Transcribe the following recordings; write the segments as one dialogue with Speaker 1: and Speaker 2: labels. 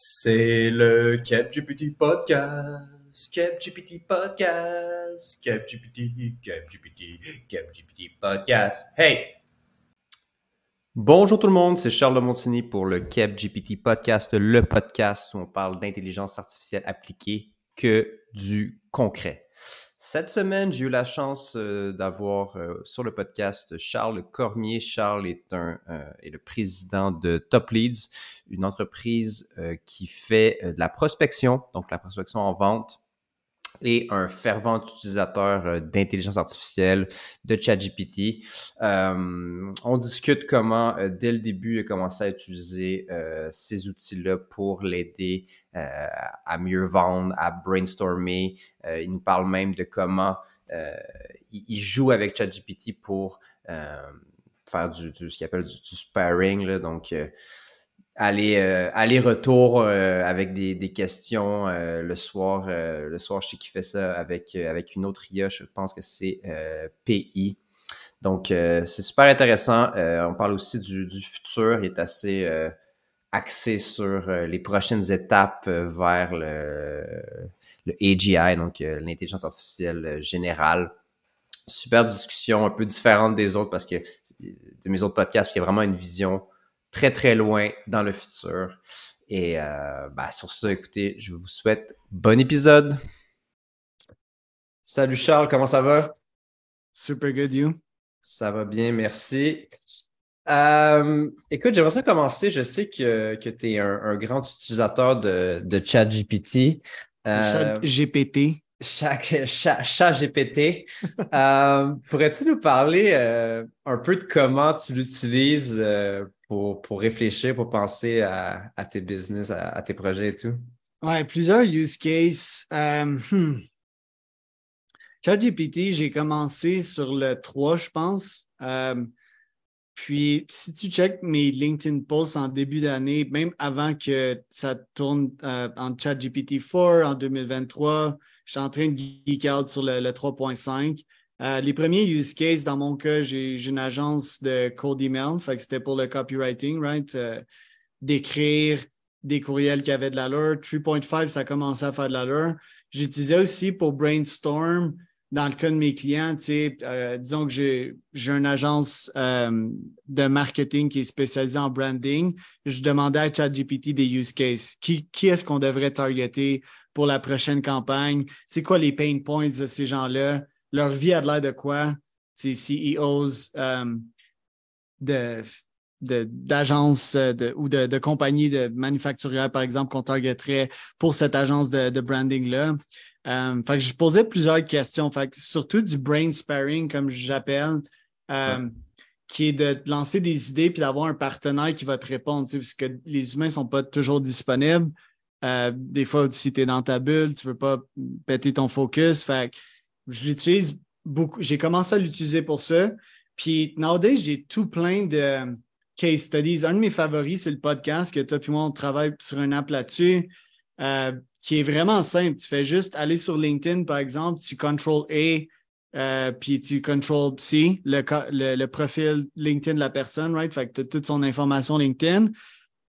Speaker 1: C'est le CapGPT Podcast. CapGPT Podcast. CapGPT, CapGPT, CapGPT Podcast. Hey! Bonjour tout le monde, c'est Charles Montigny pour le CapGPT Podcast, le podcast où on parle d'intelligence artificielle appliquée que du concret. Cette semaine, j'ai eu la chance euh, d'avoir euh, sur le podcast Charles Cormier. Charles est, un, euh, est le président de Top Leads, une entreprise qui fait de la prospection, donc la prospection en vente et un fervent utilisateur euh, d'intelligence artificielle, de ChatGPT. Euh, on discute comment, euh, dès le début, il a commencé à utiliser ces outils-là pour l'aider à mieux vendre, à brainstormer. il nous parle même de comment il, joue avec ChatGPT pour faire du, ce qu'il appelle du, sparring, donc euh, aller-retour euh, avec des, des questions euh, le soir. le soir, je sais qu'il fait ça avec, avec une autre IA, je pense que c'est PI. Donc, c'est super intéressant. on parle aussi du, du, futur. Il est assez axé sur les prochaines étapes vers le, le AGI, donc l'intelligence artificielle générale. Superbe discussion, un peu différente des autres parce que de mes autres podcasts, il y a vraiment une vision très, très loin dans le futur. Et euh, ben, sur ça, écoutez, je vous souhaite bon épisode. Salut Charles, comment ça va?
Speaker 2: Super good, you?
Speaker 1: Ça va bien, merci. Euh, écoute, j'aimerais ça commencer. Je sais que, que tu es un, grand utilisateur de, de ChatGPT.
Speaker 2: Euh, GPT.
Speaker 1: Chaque, chat, GPT. euh, Pourrais-tu nous parler euh, un peu de comment tu l'utilises euh, pour, pour, réfléchir, pour penser à, à tes business, à, tes projets et tout?
Speaker 2: Ouais, plusieurs use cases. Hmm. ChatGPT, j'ai commencé sur le 3, je pense. Puis, si tu checkes mes LinkedIn posts en début d'année, même avant que ça tourne en ChatGPT 4 en 2023, je suis en train de geek out sur le, 3.5. Euh, les premiers use cases, dans mon cas, j'ai une agence de code email, fait c'était pour le copywriting, right? Euh, d'écrire des courriels qui avaient de l'allure. 3.5, ça commençait à faire de l'allure. J'utilisais aussi pour brainstorm, dans le cas de mes clients, euh, disons que j'ai une agence de marketing qui est spécialisée en branding. Je demandais à ChatGPT des use cases. Qui est-ce qu'on devrait targeter? Pour la prochaine campagne? C'est quoi les pain points de ces gens-là? Leur vie a l'air de quoi? Ces CEOs euh, d'agences de, ou de, de, compagnies de manufacturières, par exemple, qu'on targeterait pour cette agence de, branding-là. Euh, fait que je posais plusieurs questions, fait surtout du brain sparring, comme j'appelle, euh, qui est de lancer des idées puis d'avoir un partenaire qui va te répondre, parce que les humains ne sont pas toujours disponibles. Euh, des fois, si tu es dans ta bulle, tu ne veux pas péter ton focus. Fait je l'utilise beaucoup. J'ai commencé à l'utiliser pour ça. Puis, nowadays, j'ai tout plein de case studies. Un de mes favoris, c'est le podcast que toi et moi, on travaille sur une app là-dessus, euh, qui est vraiment simple. Tu fais juste aller sur LinkedIn, par exemple, tu contrôles A, euh, puis tu contrôles C, le, le, profil LinkedIn de la personne, right? Fait que tu as toute son information LinkedIn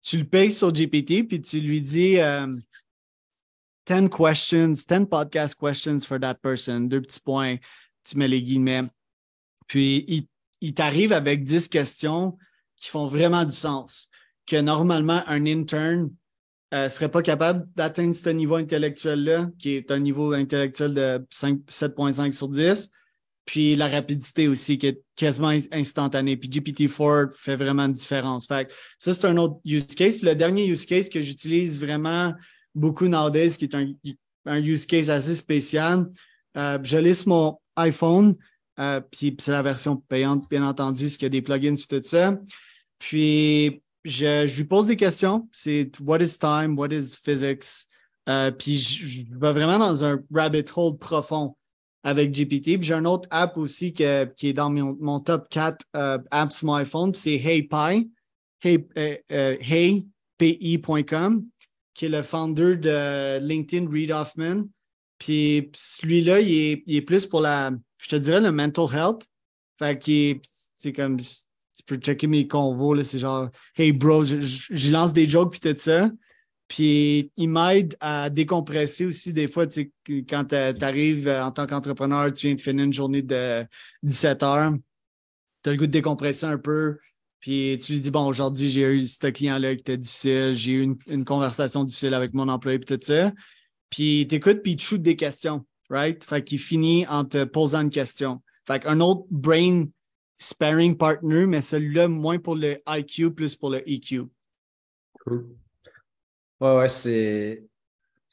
Speaker 2: tu le payes sur GPT, puis tu lui dis 10 euh, questions, 10 podcast questions for that person, deux petits points, tu mets les guillemets. Puis il, il t'arrive avec 10 questions qui font vraiment du sens, que normalement un intern ne euh, serait pas capable d'atteindre ce niveau intellectuel-là, qui est un niveau intellectuel de 7.5 sur 10. Puis la rapidité aussi qui est quasiment instantanée. Puis GPT-4 fait vraiment une différence. Fait ça, c'est un autre use case. Puis le dernier use case que j'utilise vraiment beaucoup nowadays, qui est un, use case assez spécial, euh, je l'ai sur mon iPhone. Euh, puis c'est la version payante, bien entendu, ce qu'il y a des plugins sur tout ça. Puis je, lui pose des questions. C'est What is time? What is physics? Euh, puis je vais vraiment dans un rabbit hole profond avec GPT. Puis j'ai un autre app aussi qui est dans mon, top 4 euh, apps sur mon iPhone, c'est HeyPy, hey, euh, euh, heypi.com, qui est le founder de LinkedIn, Reid Hoffman. Puis celui-là, il est, plus pour la, je te dirais, le mental health. Fait que c'est comme, tu peux checker mes convos, c'est genre, hey bro, je, lance des jokes puis tout ça. Puis il m'aide à décompresser aussi des fois, tu sais, quand tu arrives en tant qu'entrepreneur, tu viens de finir une journée de 17 heures, tu as le goût de décompresser un peu, puis tu lui dis, bon, aujourd'hui, j'ai eu ce client-là qui était difficile, j'ai eu une, conversation difficile avec mon employé, puis tout ça. Puis tu écoutes, puis il te shoot des questions, right? Fait qu'il finit en te posant une question. Fait qu'un autre brain sparing partner, mais celui-là moins pour le IQ, plus pour le EQ.
Speaker 3: Cool. Ouais, ouais, c'est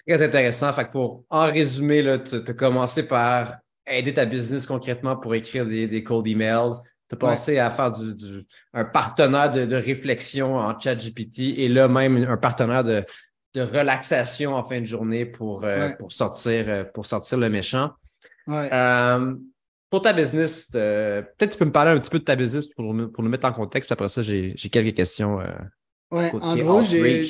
Speaker 3: très intéressant. Fait que pour en résumé, tu as commencé par aider ta business concrètement pour écrire des, des cold emails. Tu as passé à faire du, un partenaire de, réflexion en chat GPT et là même un partenaire de, relaxation en fin de journée pour, euh, pour, sortir, euh, pour sortir le méchant. Euh, pour ta business, peut-être tu peux me parler un petit peu de ta business pour, pour nous mettre en contexte. Puis après ça, j'ai quelques questions.
Speaker 2: Oui, en gros, j'ai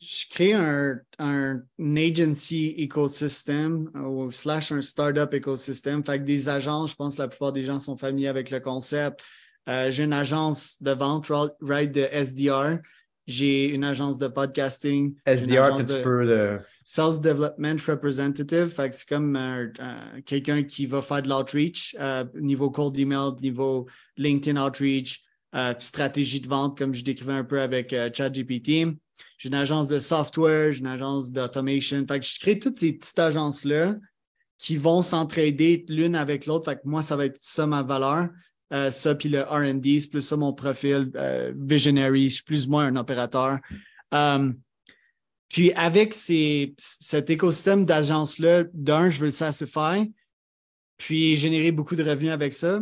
Speaker 2: je crée un, un, agency ecosystem ou slash un startup ecosystem. Fait que des agences, je pense que la plupart des gens sont familiers avec le concept. Euh, j'ai une agence de vente, right, de SDR. J'ai une agence de podcasting.
Speaker 3: SDR, tu peux de...
Speaker 2: Sales Development Representative. Fait que c'est comme quelqu'un qui va faire de l'outreach, euh, niveau cold email, niveau LinkedIn outreach, euh, stratégie de vente, comme je décrivais un peu avec ChatGPT j'ai une agence de software, j'ai une agence d'automation. Fait que je crée toutes ces petites agences-là qui vont s'entraider l'une avec l'autre. Fait que moi, ça va être ça ma valeur. Euh, ça, puis le RD, c'est plus ça mon profil. Euh, visionary, je plus ou moins un opérateur. Euh, puis avec cet écosystème d'agences-là, d'un, je veux le satisfy, puis générer beaucoup de revenus avec ça,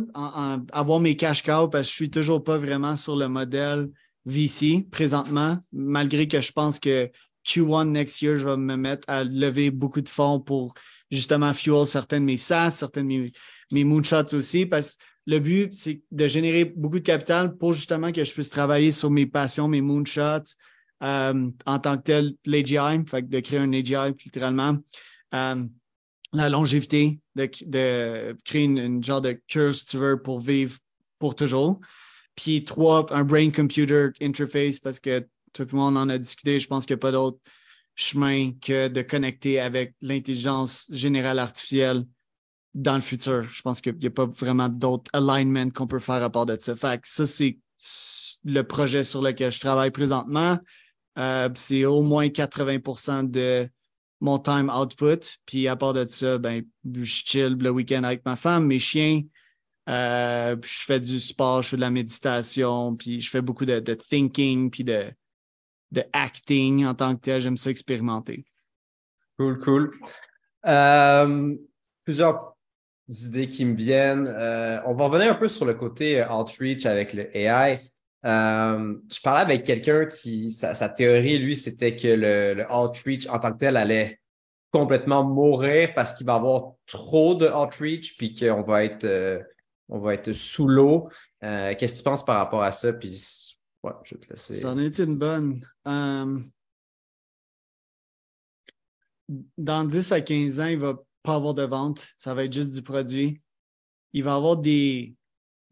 Speaker 2: avoir mes cash cows parce que je suis toujours pas vraiment sur le modèle VC présentement, malgré que je pense que Q1 next year, je vais me mettre à lever beaucoup de fonds pour justement fuel certaines de mes SaaS, certaines de mes, moonshots aussi, parce que le but, c'est de générer beaucoup de capital pour justement que je puisse travailler sur mes passions, mes moonshots euh, en tant que tel, l'AGI, de créer un AGI littéralement. Euh, la longévité, de, créer une, genre de cure, si tu veux, pour vivre pour toujours. Puis trois, un brain-computer interface parce que tout le monde en a discuté. Je pense qu'il n'y a pas d'autre chemin que de connecter avec l'intelligence générale artificielle dans le futur. Je pense qu'il n'y a pas vraiment d'autres alignment qu'on peut faire à part de ça. Fait que ça, c'est le projet sur lequel je travaille présentement. Euh, c'est au moins 80% de mon time output. Puis à part de ça, ben, je chill le week-end avec ma femme, mes chiens, euh, je fais du sport, je fais de la méditation, puis je fais beaucoup de, thinking, puis de, de acting en tant que tel. J'aime ça expérimenter.
Speaker 3: Cool, cool. Euh, plusieurs idées qui me viennent. Euh, on va revenir un peu sur le côté outreach avec le AI. je parlais avec quelqu'un qui, sa, théorie, lui, c'était que le, le, outreach en tant que tel allait complètement mourir parce qu'il va y avoir trop de outreach, puis qu'on va être on va être sous l'eau. Euh, qu'est-ce que tu penses par rapport à ça? Puis, ouais, je vais te laisser.
Speaker 2: Ça en est une bonne. Euh, dans 10 à 15 ans, il ne va pas avoir de vente. Ça va être juste du produit. Il va avoir des,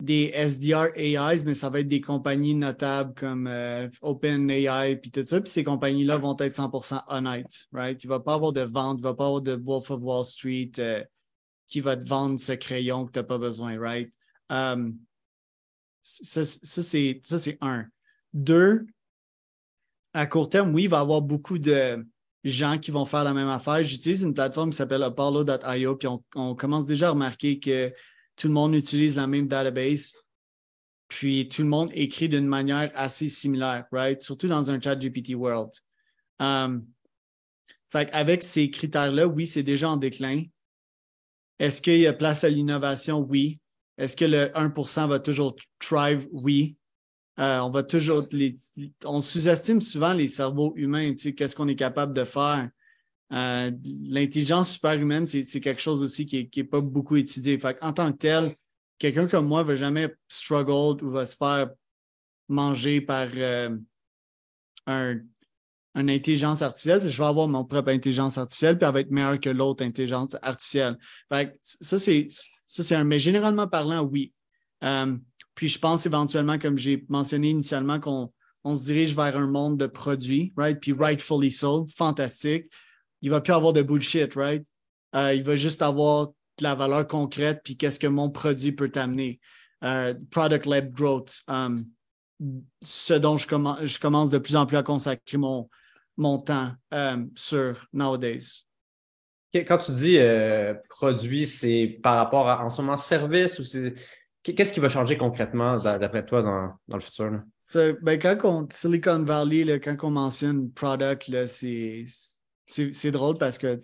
Speaker 2: des SDR AIs, mais ça va être des compagnies notables comme euh, OpenAI puis tout ça. Puis ces compagnies-là vont être 100% honnêtes, right? Il ne va pas avoir de vente, il ne va pas avoir de Wolf of Wall Street qui va te vendre ce crayon que tu n'as pas besoin, right? Um, ça, c'est un. Deux, à court terme, oui, il va y avoir beaucoup de gens qui vont faire la même affaire. J'utilise une plateforme qui s'appelle Apollo.io, puis on, commence déjà à remarquer que tout le monde utilise la même database, puis tout le monde écrit d'une manière assez similaire, right? Surtout dans un chat GPT world. Um, fait avec ces critères-là, oui, c'est déjà en déclin. Est-ce qu'il y a place à l'innovation? Oui. Est-ce que le 1% va toujours thrive? Oui. Euh, on va toujours. on sous-estime souvent les cerveaux humains, qu'est-ce qu'on est capable de faire. Euh, l'intelligence superhumaine, c'est quelque chose aussi qui n'est pas beaucoup étudié. en tant que tel, quelqu'un comme moi ne va jamais struggle ou va se faire manger par euh, un une intelligence artificielle, je vais avoir mon propre intelligence artificielle, puis elle va être meilleure que l'autre intelligence artificielle. ça, c'est, ça, un, mais généralement parlant, oui. Euh, puis je pense éventuellement, comme j'ai mentionné initialement, qu'on on se dirige vers un monde de produits, right? Puis rightfully so, fantastique. Il va plus avoir de bullshit, right? Euh, il va juste avoir de la valeur concrète, puis qu'est-ce que mon produit peut t'amener. Euh, product-led growth. Ce dont je, je, commence de plus en plus à consacrer mon, mon temps um, sur nowadays.
Speaker 3: Quand tu dis euh, produit, c'est par rapport à en ce moment service ou c'est. Qu'est-ce qui va changer concrètement d'après toi dans, dans, le futur?
Speaker 2: Ben, quand on, Silicon Valley, là, quand on mentionne product, c'est drôle parce que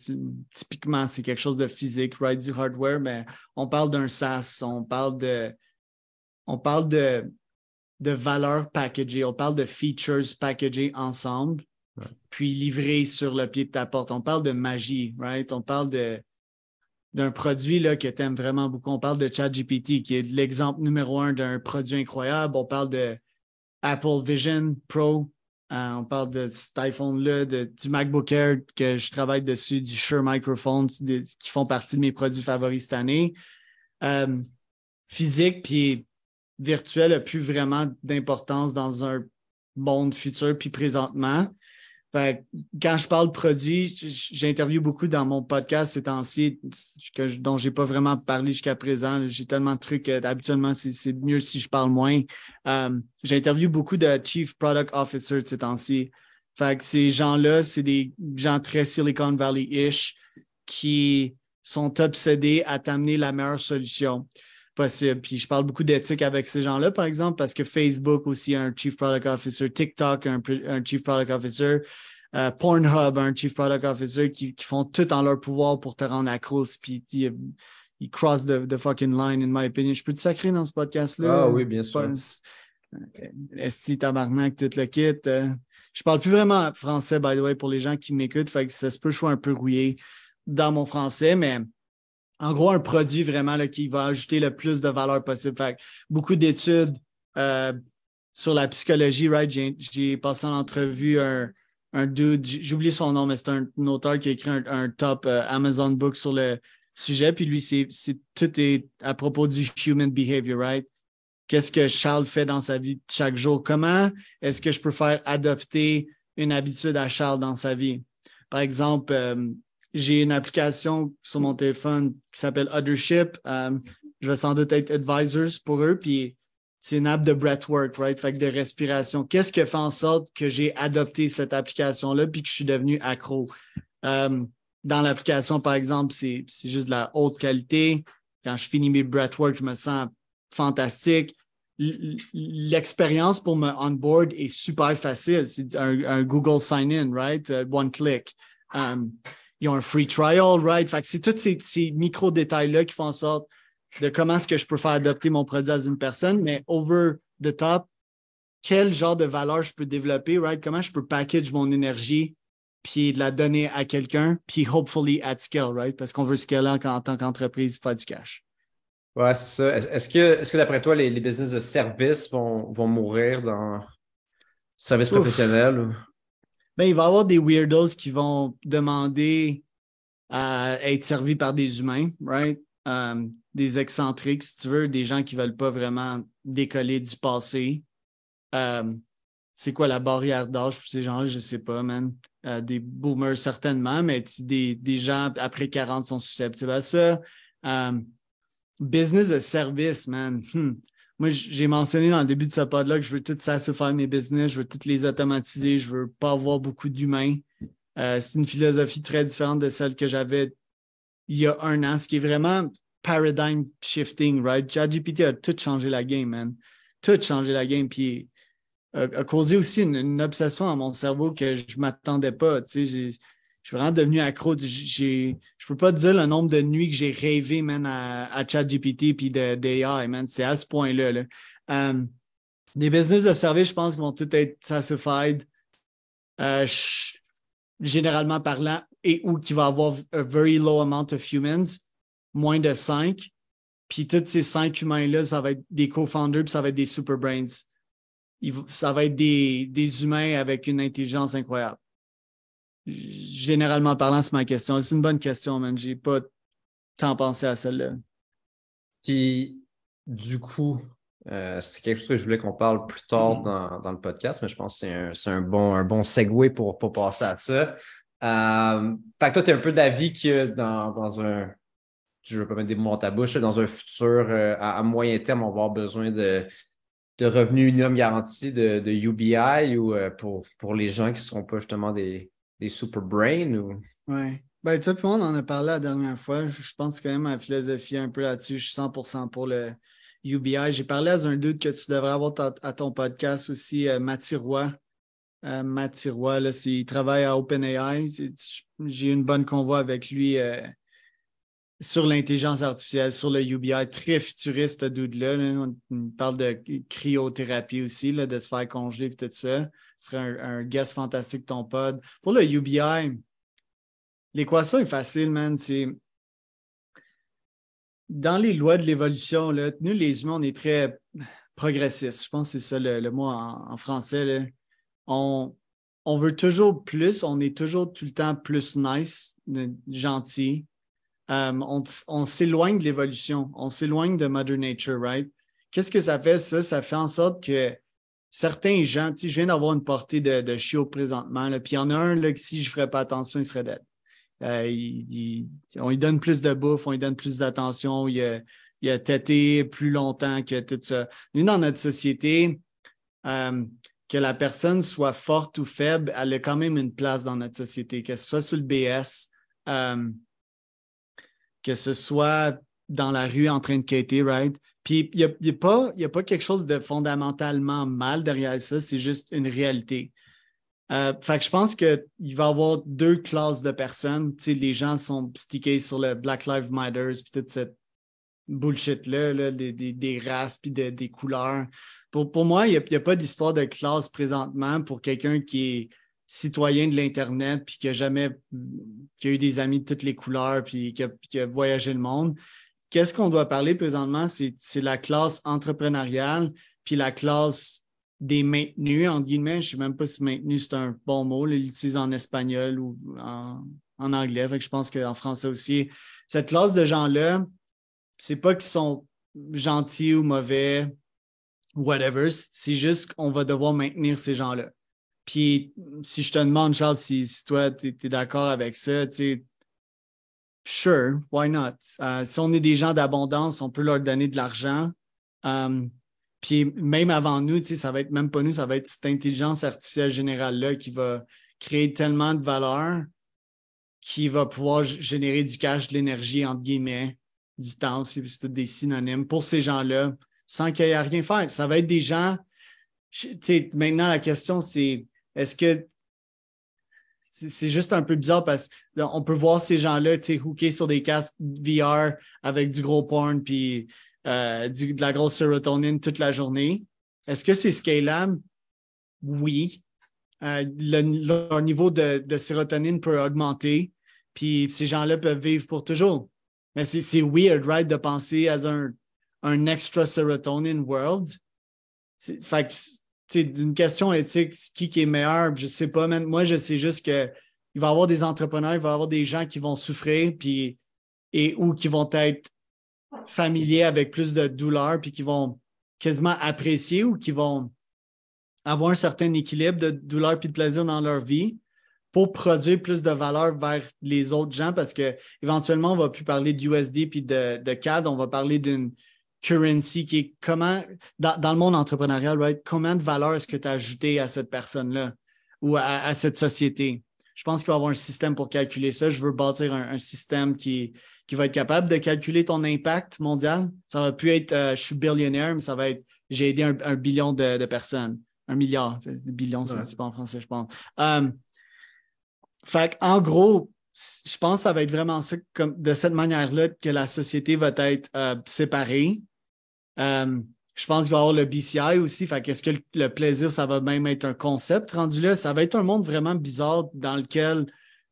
Speaker 2: typiquement, c'est quelque chose de physique, right, du hardware, mais on parle d'un SaaS, on parle de on parle de, de valeur packagée, on parle de features packagées ensemble, puis livrées sur le pied de ta porte. On parle de magie, right? On parle de d'un produit là, que tu aimes vraiment beaucoup. On parle de ChatGPT, qui est l'exemple numéro un d'un produit incroyable. On parle de Apple Vision Pro. Euh, on parle de cet iPhone-là, du MacBook Air que je travaille dessus, du Shure Microphone, qui font partie de mes produits favoris cette année. Euh, physique, puis virtuel n'a plus vraiment d'importance dans un monde futur puis présentement. Quand je parle produit, j'interviewe beaucoup dans mon podcast ces temps-ci dont je n'ai pas vraiment parlé jusqu'à présent. J'ai tellement de trucs, habituellement, c'est mieux si je parle moins. Euh, j'interviewe beaucoup de Chief Product Officer ces temps-ci. ces gens-là, c'est des gens très Silicon Valley-ish qui sont obsédés à t'amener la meilleure solution possible. Puis je parle beaucoup d'éthique avec ces gens-là, par exemple, parce que Facebook aussi a un Chief Product Officer, TikTok a un, Chief Product Officer, euh, Pornhub a un Chief Product Officer qui, font tout en leur pouvoir pour te rendre accro. Puis ils, ils cross the, fucking line, in my opinion. Je peux te sacrer dans ce podcast-là?
Speaker 3: Ah oui, bien sûr.
Speaker 2: Esti, tabarnak, tout le kit. Euh. je parle plus vraiment français, by the way, pour les gens qui m'écoutent. Fait que ça se peut je un peu rouillé dans mon français, mais en gros, un produit vraiment là, qui va ajouter le plus de valeur possible. Fait beaucoup d'études euh, sur la psychologie, right? J'ai passé en entrevue un, un dude, j'oublie son nom, mais c'est un, auteur qui a écrit un, top euh, Amazon book sur le sujet. Puis lui, c'est tout est à propos du human behavior, right? Qu'est-ce que Charles fait dans sa vie chaque jour? Comment est-ce que je peux faire adopter une habitude à Charles dans sa vie? Par exemple, euh, j'ai une application sur mon téléphone qui s'appelle Othership. Euh, je vais sans doute être advisors pour eux. Puis c'est une app de breathwork, right? Fait que de respiration. Qu'est-ce qui fait en sorte que j'ai adopté cette application-là puis que je suis devenu accro? Euh, dans l'application, par exemple, c'est juste de la haute qualité. Quand je finis mes breathwork, je me sens fantastique. L'expérience pour me onboard est super facile. C'est un, Google Sign-in, right? Euh, one click. Ils ont un free trial, right? Fait que c'est tous ces, micro-détails-là qui font en sorte de comment est-ce que je peux faire adopter mon produit à une personne, mais over the top, quel genre de valeur je peux développer, right? Comment je peux package mon énergie puis de la donner à quelqu'un, puis hopefully at scale, right? Parce qu'on veut scaler en, en tant qu'entreprise, faire du cash.
Speaker 3: Ouais, c'est ça. Est-ce que, est que d'après toi, les, business de service vont, vont mourir dans service professionnel?
Speaker 2: Ben, il va y avoir des weirdos qui vont demander à être servis par des humains, right? Euh, des excentriques, si tu veux, des gens qui ne veulent pas vraiment décoller du passé. Euh, c'est quoi la barrière d'âge pour ces gens-là? Je ne sais pas, man. Euh, des boomers, certainement, mais des, des, gens après 40 sont susceptibles à ça. business de service, man. Hmm moi, j'ai mentionné dans le début de ce pod-là que je veux tout faire mes business, je veux toutes les automatiser, je veux pas avoir beaucoup d'humains. Euh, c'est une philosophie très différente de celle que j'avais il y a un an, ce qui est vraiment paradigm shifting, right? ChatGPT a tout changé la game, man. Tout changé la game, puis a, causé aussi une, obsession dans mon cerveau que je m'attendais pas. Tu sais, je suis vraiment devenu accro. Je je peux pas te dire le nombre de nuits que j'ai rêvé, man, à, ChatGPT puis d'AI, man. C'est à ce point-là. Là. Euh, des business de service, je pense, vont tout être satisfied. Euh, généralement parlant, et où qui va avoir a very low amount of humans, moins de cinq. Puis tous ces cinq humains-là, ça va être des co-founders, puis ça va être des super brains. ça va être des humains avec une intelligence incroyable généralement parlant, c'est ma question. C'est une bonne question, man. J'ai pas tant pensé à celle-là.
Speaker 3: Puis, du coup, Euh, c'est quelque chose que je voulais qu'on parle plus tard mm-hmm. dans, le podcast, mais je pense que c'est un, bon, un bon segue pour, pour passer à ça. Euh, fait que toi, tu es un peu d'avis que dans, dans un. Je ne veux pas mettre des mots dans ta bouche, dans un futur euh, à, moyen terme, on va avoir besoin de, de revenus minimum garantis de, de UBI ou pour, pour les gens qui ne seront pas justement des, des super brains ou?
Speaker 2: Oui. Ben, tout le monde en a parlé la dernière fois. Je pense quand même ma philosophie un peu là-dessus. Je suis 100% pour le UBI. J'ai parlé à un doute que tu devrais avoir à ton podcast aussi, euh, Mathieu Roy. Euh, Roy, là, il travaille à OpenAI. J'ai eu une bonne convoi avec lui euh, sur l'intelligence artificielle, sur le UBI. Très futuriste, ce dude-là. On parle de cryothérapie aussi, là, de se faire congeler et tout ça. Serait un, guest fantastique ton pod. Pour le UBI, l'équation est facile, man. C'est dans les lois de l'évolution, nous, les humains, on est très progressistes. Je pense que c'est ça le, mot en, français. On, on, veut toujours plus, on est toujours tout le temps plus nice, gentil. Euh, on, on s'éloigne de l'évolution, on s'éloigne de Mother Nature, right? Qu'est-ce que ça fait, ça? Ça fait en sorte que certains gens, je viens d'avoir une portée de, de chiot présentement, puis il y en a un là, si je ne ferais pas attention, il serait dead. Euh, on lui donne plus de bouffe, on lui donne plus d'attention, il a, il a têté plus longtemps que tout ça. Nous, dans notre société, euh, que la personne soit forte ou faible, elle a quand même une place dans notre société, que ce soit sur le BS, euh, que ce soit dans la rue en train de quitter, right? Il n'y a, pas, a pas quelque chose de fondamentalement mal derrière ça, c'est juste une réalité. Euh, je pense qu'il va y avoir deux classes de personnes. les gens sont stickés sur le Black Lives Matter puis toute cette bullshit-là, des, races puis des couleurs. Pour, moi, il n'y a, pas d'histoire de classe présentement pour quelqu'un qui est citoyen de l'Internet puis qui a jamais qui a eu des amis de toutes les couleurs puis qui a voyagé le monde. Qu'est-ce qu'on doit parler présentement? C'est la classe entrepreneuriale puis la classe des maintenus, entre guillemets. Je ne sais même pas si maintenu, c'est un bon mot. Ils l'utilisent en espagnol ou en, anglais. je pense qu'en français aussi. Cette classe de gens-là, c'est pas qu'ils sont gentils ou mauvais, whatever. C'est juste qu'on va devoir maintenir ces gens-là. Puis, si je te demande, Charles, si, toi, tu es, d'accord avec ça, tu sure, why not? Euh, si on est des gens d'abondance, on peut leur donner de l'argent. Euh, puis même avant nous, ça va être même pas nous, ça va être cette intelligence artificielle générale-là qui va créer tellement de valeur qui va pouvoir générer du cash, de l'énergie, entre guillemets, du temps, c'est des synonymes pour ces gens-là, sans qu'il y ait à rien faire. Ça va être des gens. Maintenant, la question, c'est est-ce que c'est juste un peu bizarre parce qu'on peut voir ces gens-là hookés sur des casques VR avec du gros porn, puis euh, de la grosse sérotonine toute la journée. Est-ce que c'est scalable? Oui. Euh, leur niveau de, sérotonine peut augmenter, puis ces gens-là peuvent vivre pour toujours. Mais c'est weird, right, de penser à un, un extra serotonin world. Fait c'est une question éthique, qui, est meilleur, je ne sais pas, même moi, je sais juste qu'il va y avoir des entrepreneurs, il va y avoir des gens qui vont souffrir, puis, et, ou qui vont être familiers avec plus de douleur, puis qui vont quasiment apprécier ou qui vont avoir un certain équilibre de douleur et de plaisir dans leur vie pour produire plus de valeur vers les autres gens parce qu'éventuellement, on ne va plus parler d'USD puis de, de CAD, on va parler d'une currency qui est comment, dans, le monde entrepreneurial, right, comment de valeur est-ce que tu as ajouté à cette personne-là ou à, cette société? Je pense qu'il va y avoir un système pour calculer ça. Je veux bâtir un système qui, qui va être capable de calculer ton impact mondial. Ça va plus être euh, je suis billionnaire, mais ça va être j'ai aidé un, billion de, personnes. Un milliard. Billions, ça ne pas en français, je pense. Um, fait en gros, je pense que ça va être vraiment ça, comme de cette manière-là que la société va être euh, séparée. Um, je pense qu'il va y avoir le BCI aussi. Fait est-ce que le, plaisir, ça va même être un concept rendu là? Ça va être un monde vraiment bizarre dans lequel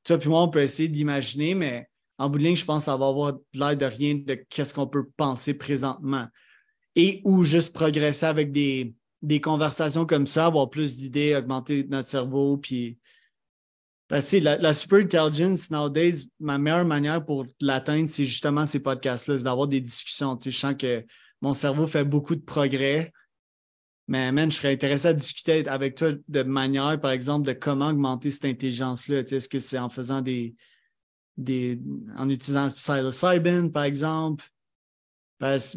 Speaker 2: toi et moi, on peut essayer d'imaginer, mais en bout de ligne, je pense que ça va avoir l'air de rien de qu'est-ce qu'on peut penser présentement. Et ou juste progresser avec des, des conversations comme ça, avoir plus d'idées, augmenter notre cerveau, puis ben, la, la, super intelligence nowadays, ma meilleure manière pour l'atteindre, c'est justement ces podcasts-là, c'est d'avoir des discussions. je sens que mon cerveau fait beaucoup de progrès. Mais man, je serais intéressé à discuter avec toi de manière, par exemple, de comment augmenter cette intelligence-là. Est-ce que c'est en faisant des, des. en utilisant psilocybin, par exemple?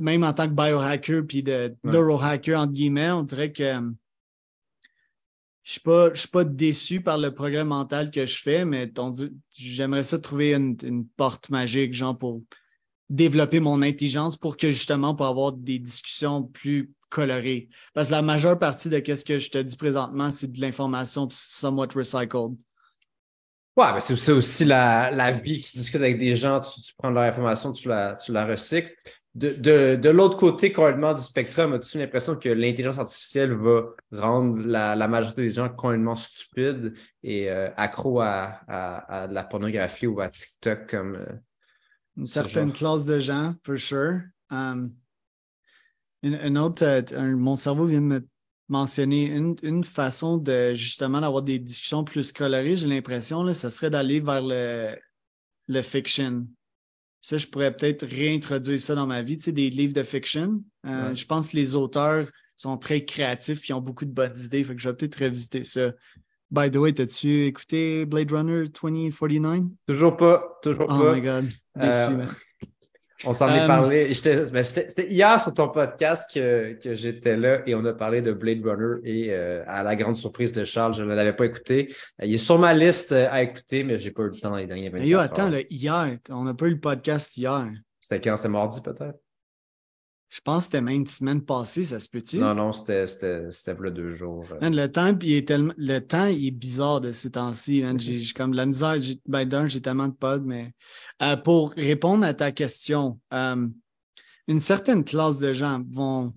Speaker 2: même en tant que biohacker puis de neurohacker, entre guillemets, on dirait que je ne suis, pas déçu par le progrès mental que je fais, mais j'aimerais ça trouver une, porte magique, genre pour développer mon intelligence pour que justement, pour avoir des discussions plus colorées. Parce que la majeure partie de ce que je te dis présentement, c'est de l'information somewhat recycled.
Speaker 3: Ouais, mais c'est aussi la, la, vie. Tu discutes avec des gens, tu, prends leur information, tu la, tu la recycles de, l'autre côté complètement du spectrum, as-tu l'impression que l'intelligence artificielle va rendre la, majorité des gens complètement stupides et euh, accros à, la pornographie ou à TikTok comme.
Speaker 2: Une certaine classe de gens, for sure. Um, une, autre, euh, mon cerveau vient de me mentionner une, façon de justement d'avoir des discussions plus colorées, j'ai l'impression, ce serait d'aller vers le, le fiction. Ça, je pourrais peut-être réintroduire ça dans ma vie, tu sais, des livres de fiction. Euh, je pense que les auteurs sont très créatifs et ont beaucoup de bonnes idées. Fait que je vais peut-être revisiter ça. By the way, as-tu écouté Blade Runner 2049?
Speaker 3: Toujours pas, toujours
Speaker 2: pas.
Speaker 3: Oh
Speaker 2: my God, déçu, euh,
Speaker 3: on s'en est euh, parlé. Ben, c'était hier sur ton podcast que, j'étais là et on a parlé de Blade Runner et euh, à la grande surprise de Charles, je ne l'avais pas écouté. Il est sur ma liste à écouter, mais je n'ai pas eu le temps dans les derniers 24
Speaker 2: yo, attends, hier, on n'a pas eu le podcast hier.
Speaker 3: C'était quand? C'était mardi peut-être?
Speaker 2: Je pense que c'était même une semaine passée, ça se peut-tu?
Speaker 3: Non, non, c'était le deux jours.
Speaker 2: Euh. le, temps, il est tellement, le temps il est bizarre de ces temps-ci. J'ai comme la misère. Ben, d'un, j'ai tellement de pods, mais euh, pour répondre à ta question, euh, une certaine classe de gens vont,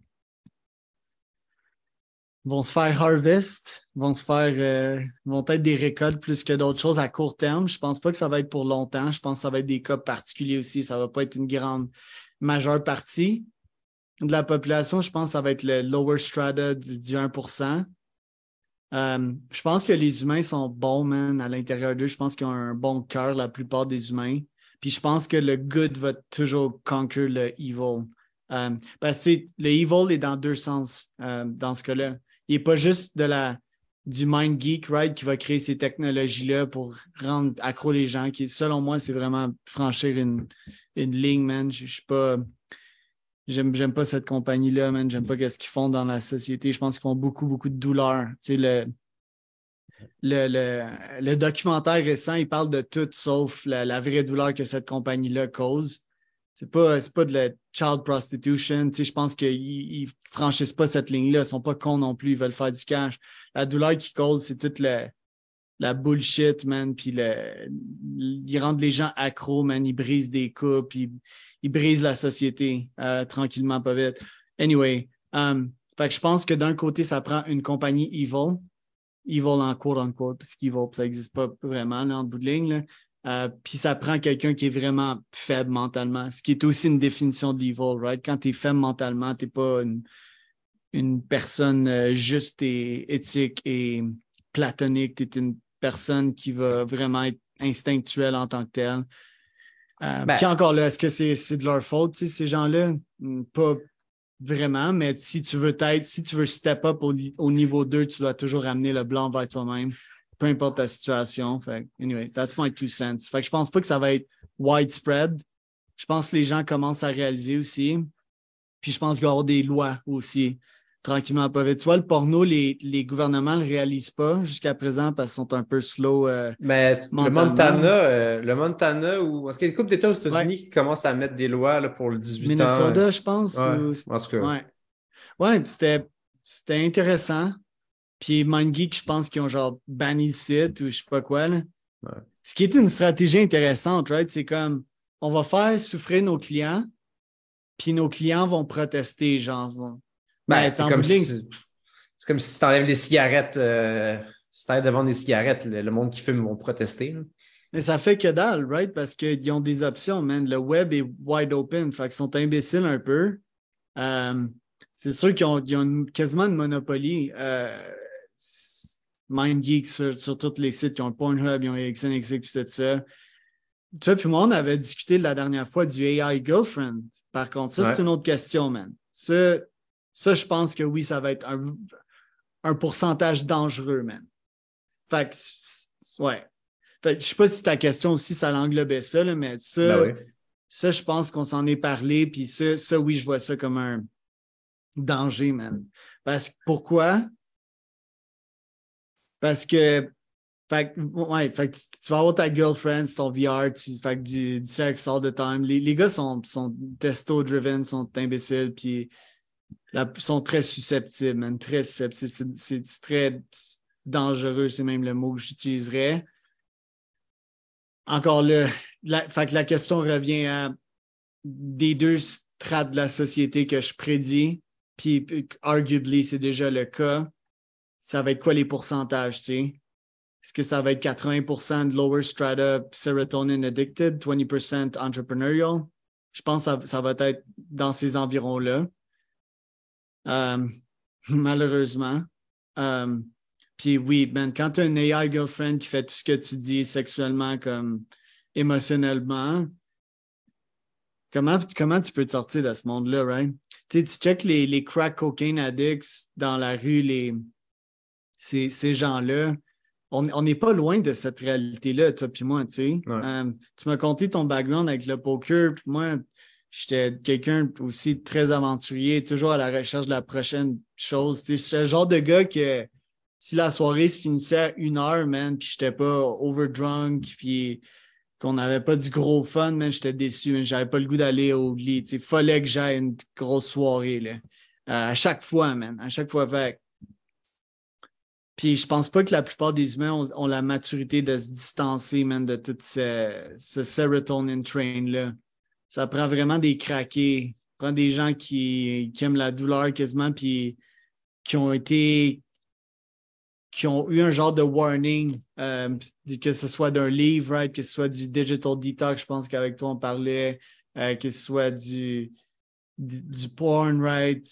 Speaker 2: vont se faire harvest, vont se faire vont être des récoltes plus que d'autres choses à court terme. Je pense pas que ça va être pour longtemps. Je pense que ça va être des cas particuliers aussi. Ça va pas être une grande majeure partie de la population, je pense que ça va être le lower strata du, 1% euh, Je pense que les humains sont bons, man, à l'intérieur d'eux. Je pense qu'ils ont un bon cœur, la plupart des humains. Puis je pense que le good va toujours conquer le evil. Euh, parce que le evil est dans deux sens euh, dans ce cas-là. Il n'est pas juste de la, du mind geek, right, qui va créer ces technologies-là pour rendre accro les gens. Qui, selon moi, c'est vraiment franchir une, une ligne, man. Je ne suis pas J'aime, pas cette compagnie-là, man. J'aime pas ce qu'ils font dans la société. Je pense qu'ils font beaucoup, beaucoup de douleur. Tu sais, le, le, le, documentaire récent, il parle de tout sauf la, vraie douleur que cette compagnie-là cause. C'est pas, pas de la child prostitution. Tu sais, je pense qu'ils franchissent pas cette ligne-là. Ils sont pas cons non plus. Ils veulent faire du cash. La douleur qu'ils causent, c'est toute la, la bullshit, man. Puis le, ils rendent les gens accros, man. Ils brisent des coupes. Ils, ils brisent la société euh, tranquillement, pas vite. Anyway, um, fait que je pense que d'un côté, ça prend une compagnie evil, evil en quote unquote, parce qu'evil, ça n'existe pas vraiment là, en bout de ligne. Euh, puis ça prend quelqu'un qui est vraiment faible mentalement, ce qui est aussi une définition d'evil, right? Quand tu es faible mentalement, tu n'es pas une, personne euh, juste et éthique et platonique, tu es une personne qui va vraiment être instinctuelle en tant que telle. Euh, ben puis encore là, est-ce que c'est de leur faute, ces gens-là? Hmm, pas vraiment, mais si tu veux être, si tu veux step up au, niveau 2, tu dois toujours amener le blanc vers toi-même, peu importe ta situation. Fait, anyway, that's my two cents. Fait que je pense pas que ça va être widespread. Je pense que les gens commencent à réaliser aussi. Puis je pense qu'il va y avoir des lois aussi tranquillement pas vite. Tu vois, le porno, les, les gouvernements ne le réalisent pas jusqu'à présent parce qu'ils sont un peu slow. Euh,
Speaker 3: Mais le Montana, euh, le Montana, ou est-ce qu'il y a une couple d'États aux États-Unis qui commencent à mettre des lois là, pour le 18
Speaker 2: Minnesota, ans? Minnesota, je pense.
Speaker 3: Ouais, en tout cas.
Speaker 2: Ouais, ouais c'était, c'était intéressant. Puis MindGeek, je pense qu'ils ont genre banni le site ou je sais pas quoi. Là. Ce qui est une stratégie intéressante, right? C'est comme on va faire souffrir nos clients, puis nos clients vont protester, genre
Speaker 3: ben, c'est comme, si, comme si tu enlèves des cigarettes, euh, si tu de vendre des cigarettes, le, monde qui fume vont protester.
Speaker 2: Mais ça fait que dalle, right? Parce qu'ils ont des options, man. Le web est wide open, fait qu'ils sont imbéciles un peu. Euh, c'est sûr qu'ils ont, quasiment une monopolie. Euh, MindGeek sur, sur tous les sites, ils ont Pornhub, ils ont XNXX, tout ça. Tu vois, puis moi, on avait discuté la dernière fois du AI Girlfriend. Par contre, ça, c'est une autre question, man. Ça, ça, je pense que oui, ça va être un, un pourcentage dangereux, man. Fait que, ouais. Fait je sais pas si ta question aussi, ça l'englobait ça, mais ça, ben ça, je pense qu'on s'en est parlé, puis ça, ça, oui, je vois ça comme un danger, man. Parce que, pourquoi? Parce que, fait, ouais, fait tu, vas avoir ta girlfriend, ton VR, tu, fait du, du sexe all the time. Les, les gars sont, sont testo-driven, sont imbéciles, puis sont très susceptibles, très susceptibles. C'est très dangereux, c'est même le mot que j'utiliserais. Encore là, la, fait que la question revient à des deux strates de la société que je prédis, puis arguably c'est déjà le cas. Ça va être quoi les pourcentages, tu sais? Est-ce que ça va être 80% de lower strata serotonin addicted, 20% entrepreneurial? Je pense que ça va être dans ces environs-là. Euh, malheureusement. Euh, puis oui, ben, quand tu as une AI girlfriend qui fait tout ce que tu dis sexuellement comme émotionnellement, comment, comment tu peux te sortir de ce monde-là, right? Tu, tu check les, les crack cocaine addicts dans la rue, les, ces, ces gens-là. On n'est pas loin de cette réalité-là, toi puis moi, tu sais. Euh, tu m'as conté ton background avec le poker, puis moi, J'étais quelqu'un aussi très aventurier, toujours à la recherche de la prochaine chose. J'étais le genre de gars que si la soirée se finissait à une heure, man, puis j'étais pas overdrunk, puis qu'on n'avait pas du gros fun, man, j'étais déçu. J'avais pas le goût d'aller au lit. Il fallait que j'aille une grosse soirée. Là. Euh, à chaque fois, man. À chaque fois. Fait. Puis je pense pas que la plupart des humains ont, la maturité de se distancer, de tout ce, ce serotonin train-là ça prend vraiment des craqués. Ça prend des gens qui, aiment la douleur quasiment, puis qui ont été qui ont eu un genre de warning, euh, que ce soit d'un livre, right, que ce soit du digital detox, je pense qu'avec toi on parlait, euh, que ce soit du, du, porn, right.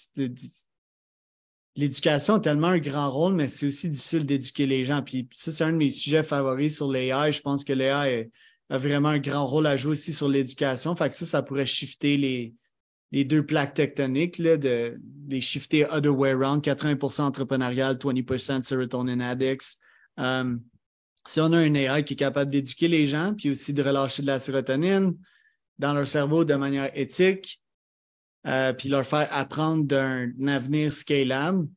Speaker 2: L'éducation a tellement un grand rôle, mais c'est aussi difficile d'éduquer les gens. Puis ça, c'est un de mes sujets favoris sur l'AI. Je pense que l'AI est a vraiment un grand rôle à jouer aussi sur l'éducation. Fait que ça, ça pourrait shifter les, les deux plaques tectoniques, là, de, les shifter other way around, 80% entrepreneurial, 20% serotonin addicts. Si on a un AI qui est capable d'éduquer les gens, puis aussi de relâcher de la sérotonine dans leur cerveau de manière éthique, euh, puis leur faire apprendre d'un avenir scalable,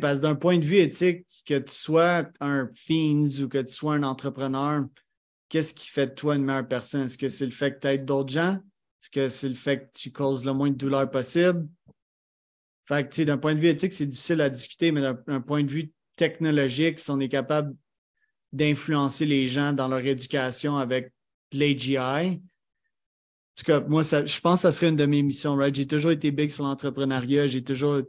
Speaker 2: parce que d'un point de vue éthique, que tu sois un fiends ou que tu sois un entrepreneur, qu'est-ce qui fait de toi une meilleure personne? Est-ce que c'est le fait que tu aides d'autres gens? Est-ce que c'est le fait que tu causes le moins de douleur possible? Fait que, tu sais, d'un point de vue éthique, c'est difficile à discuter, mais d'un point de vue technologique, si on est capable d'influencer les gens dans leur éducation avec l'AGI, en tout cas, moi, je pense que ça serait une de mes missions, right? J'ai toujours été big sur l'entrepreneuriat, j'ai toujours.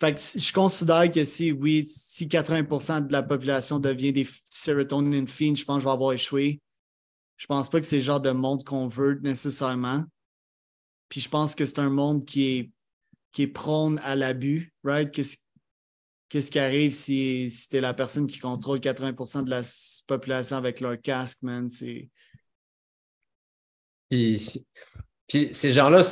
Speaker 2: Fait que je considère que si, oui, si 80% de la population devient des serotonin fiends, je pense que je vais avoir échoué. Je pense pas que c'est le genre de monde qu'on veut nécessairement. Puis je pense que c'est un monde qui est, qui est prône à l'abus, right? Qu'est-ce qui arrive si, si tu es la personne qui contrôle 80% de la population avec leur casque, man?
Speaker 3: Puis, puis ces gens-là,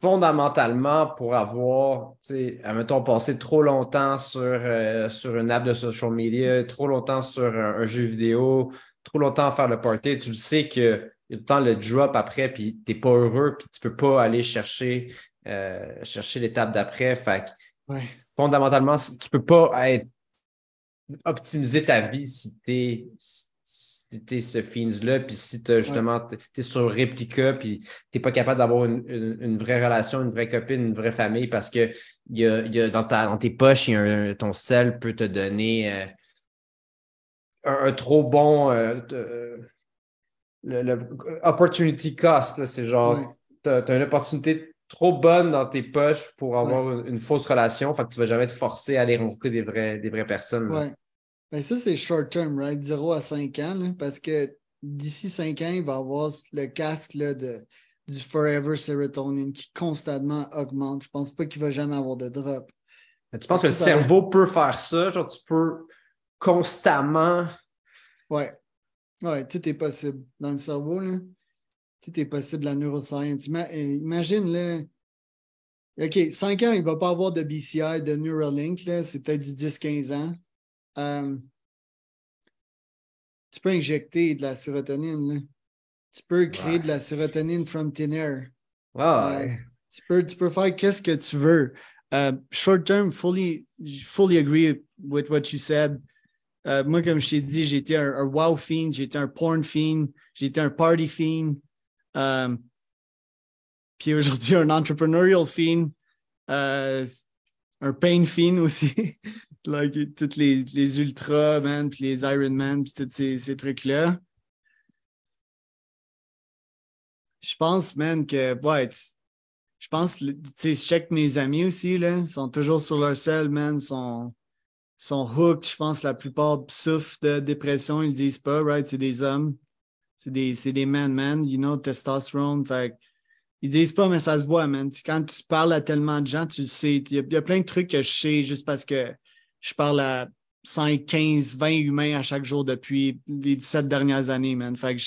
Speaker 3: fondamentalement, pour avoir, tu sais, mettons, passé trop longtemps sur, euh, sur une app de social media, trop longtemps sur un jeu vidéo, trop longtemps à faire le party, tu le sais que y a le temps le drop après, puis tu n'es pas heureux, puis tu peux pas aller chercher, euh, chercher l'étape d'après. Fait fondamentalement, tu peux pas être optimiser ta vie si tu es, ce fiends-là, puis si tu justement tu es sur réplica, puis tu n'es pas capable d'avoir une, vraie relation, une vraie copine, une vraie famille, parce que y a, y a dans, ta, dans, tes poches, ton sel peut te donner. Un, trop bon euh, le, opportunity cost, c'est genre, tu as, une opportunité trop bonne dans tes poches pour avoir une, fausse relation, fait que tu vas jamais être forcé à aller rencontrer des, vrais, des vraies personnes.
Speaker 2: Oui. Ben ça, c'est short term, right? 0 à 5 ans, parce que d'ici 5 ans, il va avoir le casque là, de, du Forever Serotonin qui constamment augmente. Je pense pas qu'il va jamais avoir de drop.
Speaker 3: tu penses que le cerveau peut faire ça? Genre, tu peux constamment.
Speaker 2: Ouais. Ouais, tout est possible dans le cerveau. Là. Tout est possible, la neuroscience. imagine, là, OK, 5 ans, il ne va pas avoir de BCI, de Neuralink, c'est peut-être du 10-15 ans. Euh, tu peux injecter de la sérotonine. Tu peux créer de la sérotonine from thin air.
Speaker 3: Euh,
Speaker 2: tu, peux, tu peux faire qu'est-ce que tu veux. Uh, short term, fully, fully agree with what you said. Uh, moi, comme je t'ai dit, j'étais un, wow fiend, j'étais un porn fiend, j'étais un party fiend. Um, puis aujourd'hui, un entrepreneurial fiend, uh, un pain fiend aussi. like, toutes les, les ultras, man, puis les Ironman, puis tous ces, ces trucs-là. Je pense, man, que, ouais, je pense, tu sais, je check mes amis aussi, là, ils sont toujours sur leur sel, man, sont, sont hooked. Je pense la plupart souffrent de dépression, ils le disent pas, right? C'est des hommes. C'est des, des man, man, you know, testosterone. Fait ils disent pas, mais ça se voit, man. Quand tu parles à tellement de gens, tu le sais. Il y, a plein de trucs que je sais juste parce que je parle à 5, 15, 20 humains à chaque jour depuis les 17 dernières années, man. Fait que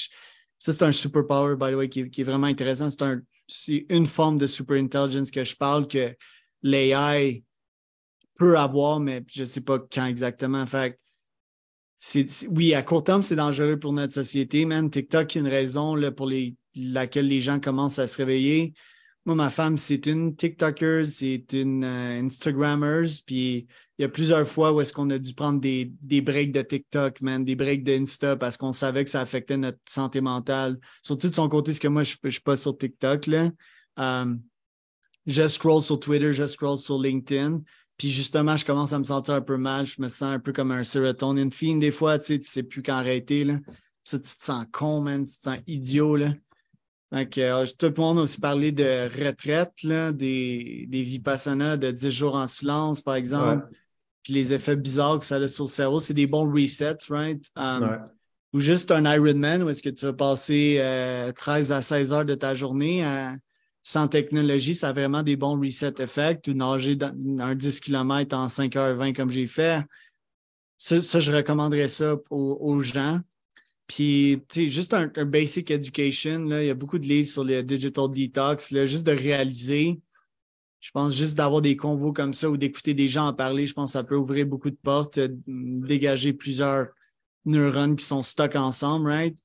Speaker 2: ça, c'est un superpower, by the way, qui, est vraiment intéressant. C'est une forme de super intelligence que je parle que l'AI peut avoir, mais je ne sais pas quand exactement. Fait oui, à court terme, c'est dangereux pour notre société, man. TikTok, une raison là, pour les, laquelle les gens commencent à se réveiller. Moi, ma femme, c'est une TikToker, c'est une euh, Instagrammer, puis il y a plusieurs fois où est-ce qu'on a dû prendre des, des breaks de TikTok, man, des breaks d'Insta parce qu'on savait que ça affectait notre santé mentale. Surtout de son côté, parce que moi, je ne suis pas sur TikTok, là. Um, je scroll sur Twitter, je scroll sur LinkedIn. Puis justement, je commence à me sentir un peu mal. Je me sens un peu comme un serotonin fiend des fois, tu sais, tu sais plus quand arrêter, là. Ça, tu te sens con, man, tu te sens idiot, là. Donc, euh, tout le monde a aussi parlé de retraite, là, des, des vipassana de 10 jours en silence, par exemple. Puis les effets bizarres que ça a sur le cerveau, c'est des bons resets, right? Um, ou juste un Ironman où est-ce que tu vas passer 13 euh, à 16 heures de ta journée sans technologie, ça a vraiment des bons reset effects. Ou nager dans, un 10 km en 5h20 comme j'ai fait. Ça, je recommanderais ça aux gens. Puis, tu sais, juste un, basic education, là, il y a beaucoup de livres sur le digital detox, là, juste de réaliser. Je pense juste d'avoir des convos comme ça ou d'écouter des gens en parler, je pense que ça peut ouvrir beaucoup de portes, euh, dégager plusieurs neurones qui sont stock ensemble, right?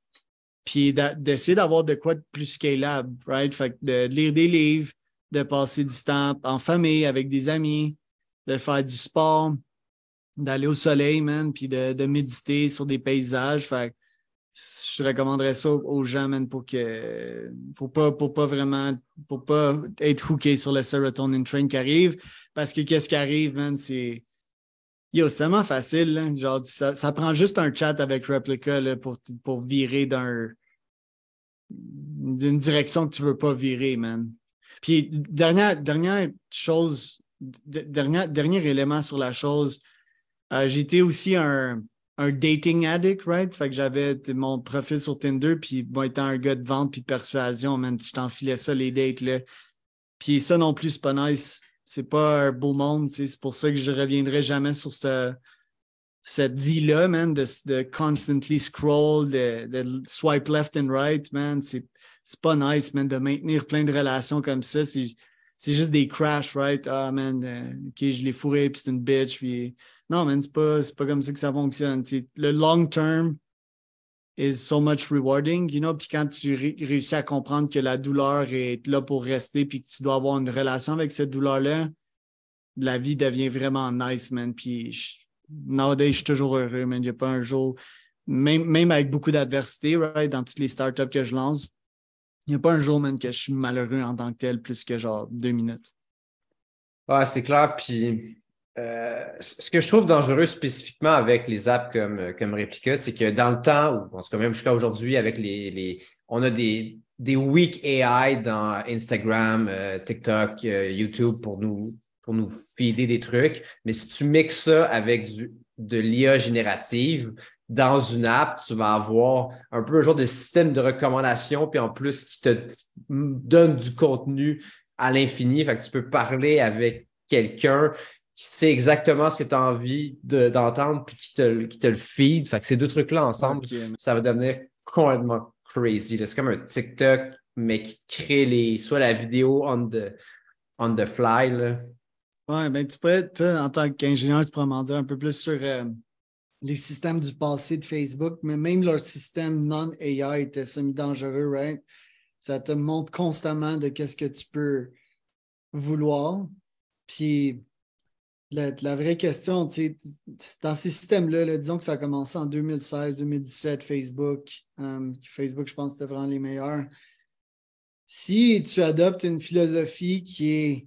Speaker 2: Puis d'essayer d'avoir de quoi de plus scalable, right? Fait de, lire des livres, de passer du temps en famille avec des amis, de faire du sport, d'aller au soleil, man, puis de, de méditer sur des paysages. Fait je recommanderais ça aux gens, man, pour que pour pas, pour pas vraiment pour pas être hooké sur le serotonin train qui arrive. Parce que qu'est-ce qui arrive, man, c'est. Yo, c'est tellement facile. Genre, ça, prend juste un chat avec Replica pour, pour virer d'un d'une direction que tu veux pas virer, man. Puis, dernière, dernière chose, dernier, élément sur la chose, euh, j'étais aussi un, un dating addict, right? Fait que j'avais mon profil sur Tinder, puis moi, étant un gars de vente puis de persuasion, man, je t'enfilais ça, les dates, là. Puis ça non plus, c'est pas nice. C'est pas un beau monde, c'est pour ça que je reviendrai jamais sur cette vie-là, man, de, constantly scroll, de, swipe left and right, man. C'est pas nice, man, de maintenir plein de relations comme ça. C'est juste des crash, right? Ah, man, euh, OK, je l'ai fourré, puis c'est une bitch, puis non, mais c'est pas, pas comme ça que ça fonctionne. le long term is so much rewarding, you know. Puis quand tu réussis à comprendre que la douleur est là pour rester, puis que tu dois avoir une relation avec cette douleur-là, la vie devient vraiment nice, man. Puis je, nowadays, je suis toujours heureux, man. A pas un jour, même, même avec beaucoup d'adversité, right, dans toutes les startups que je lance, il n'y a pas un jour, man, que je suis malheureux en tant que tel, plus que genre deux minutes.
Speaker 3: Ouais, c'est clair. Puis euh, ce que je trouve dangereux spécifiquement avec les apps comme, comme Replica, c'est que dans le temps, ou en tout cas même jusqu'à aujourd'hui, avec les, les, on a des, des weak AI dans Instagram, euh, TikTok, euh, YouTube pour nous, pour nous filer des trucs. Mais si tu mixes ça avec du, de l'IA générative, dans une app, tu vas avoir un peu un genre de système de recommandation, puis en plus qui te donne du contenu à l'infini. Fait que tu peux parler avec quelqu'un qui sait exactement ce que tu as envie d'entendre puis qui te, qui te le feed. Fait que ces deux trucs-là ensemble, ça va devenir complètement crazy. C'est comme un TikTok, mais qui crée les, soit la vidéo on the, on the fly. Là.
Speaker 2: Ouais, ben tu peux, toi, en tant qu'ingénieur, tu pourrais m'en dire un peu plus sur euh, les systèmes du passé de Facebook, mais même leur système non-AI était semi-dangereux, right? Ça te montre constamment de qu'est-ce que tu peux vouloir. Puis la, vraie question, dans ces systèmes-là, disons que ça a commencé en 2016, 2017, Facebook. Euh, Facebook, je pense c'était vraiment les meilleurs. Si tu adoptes une philosophie qui est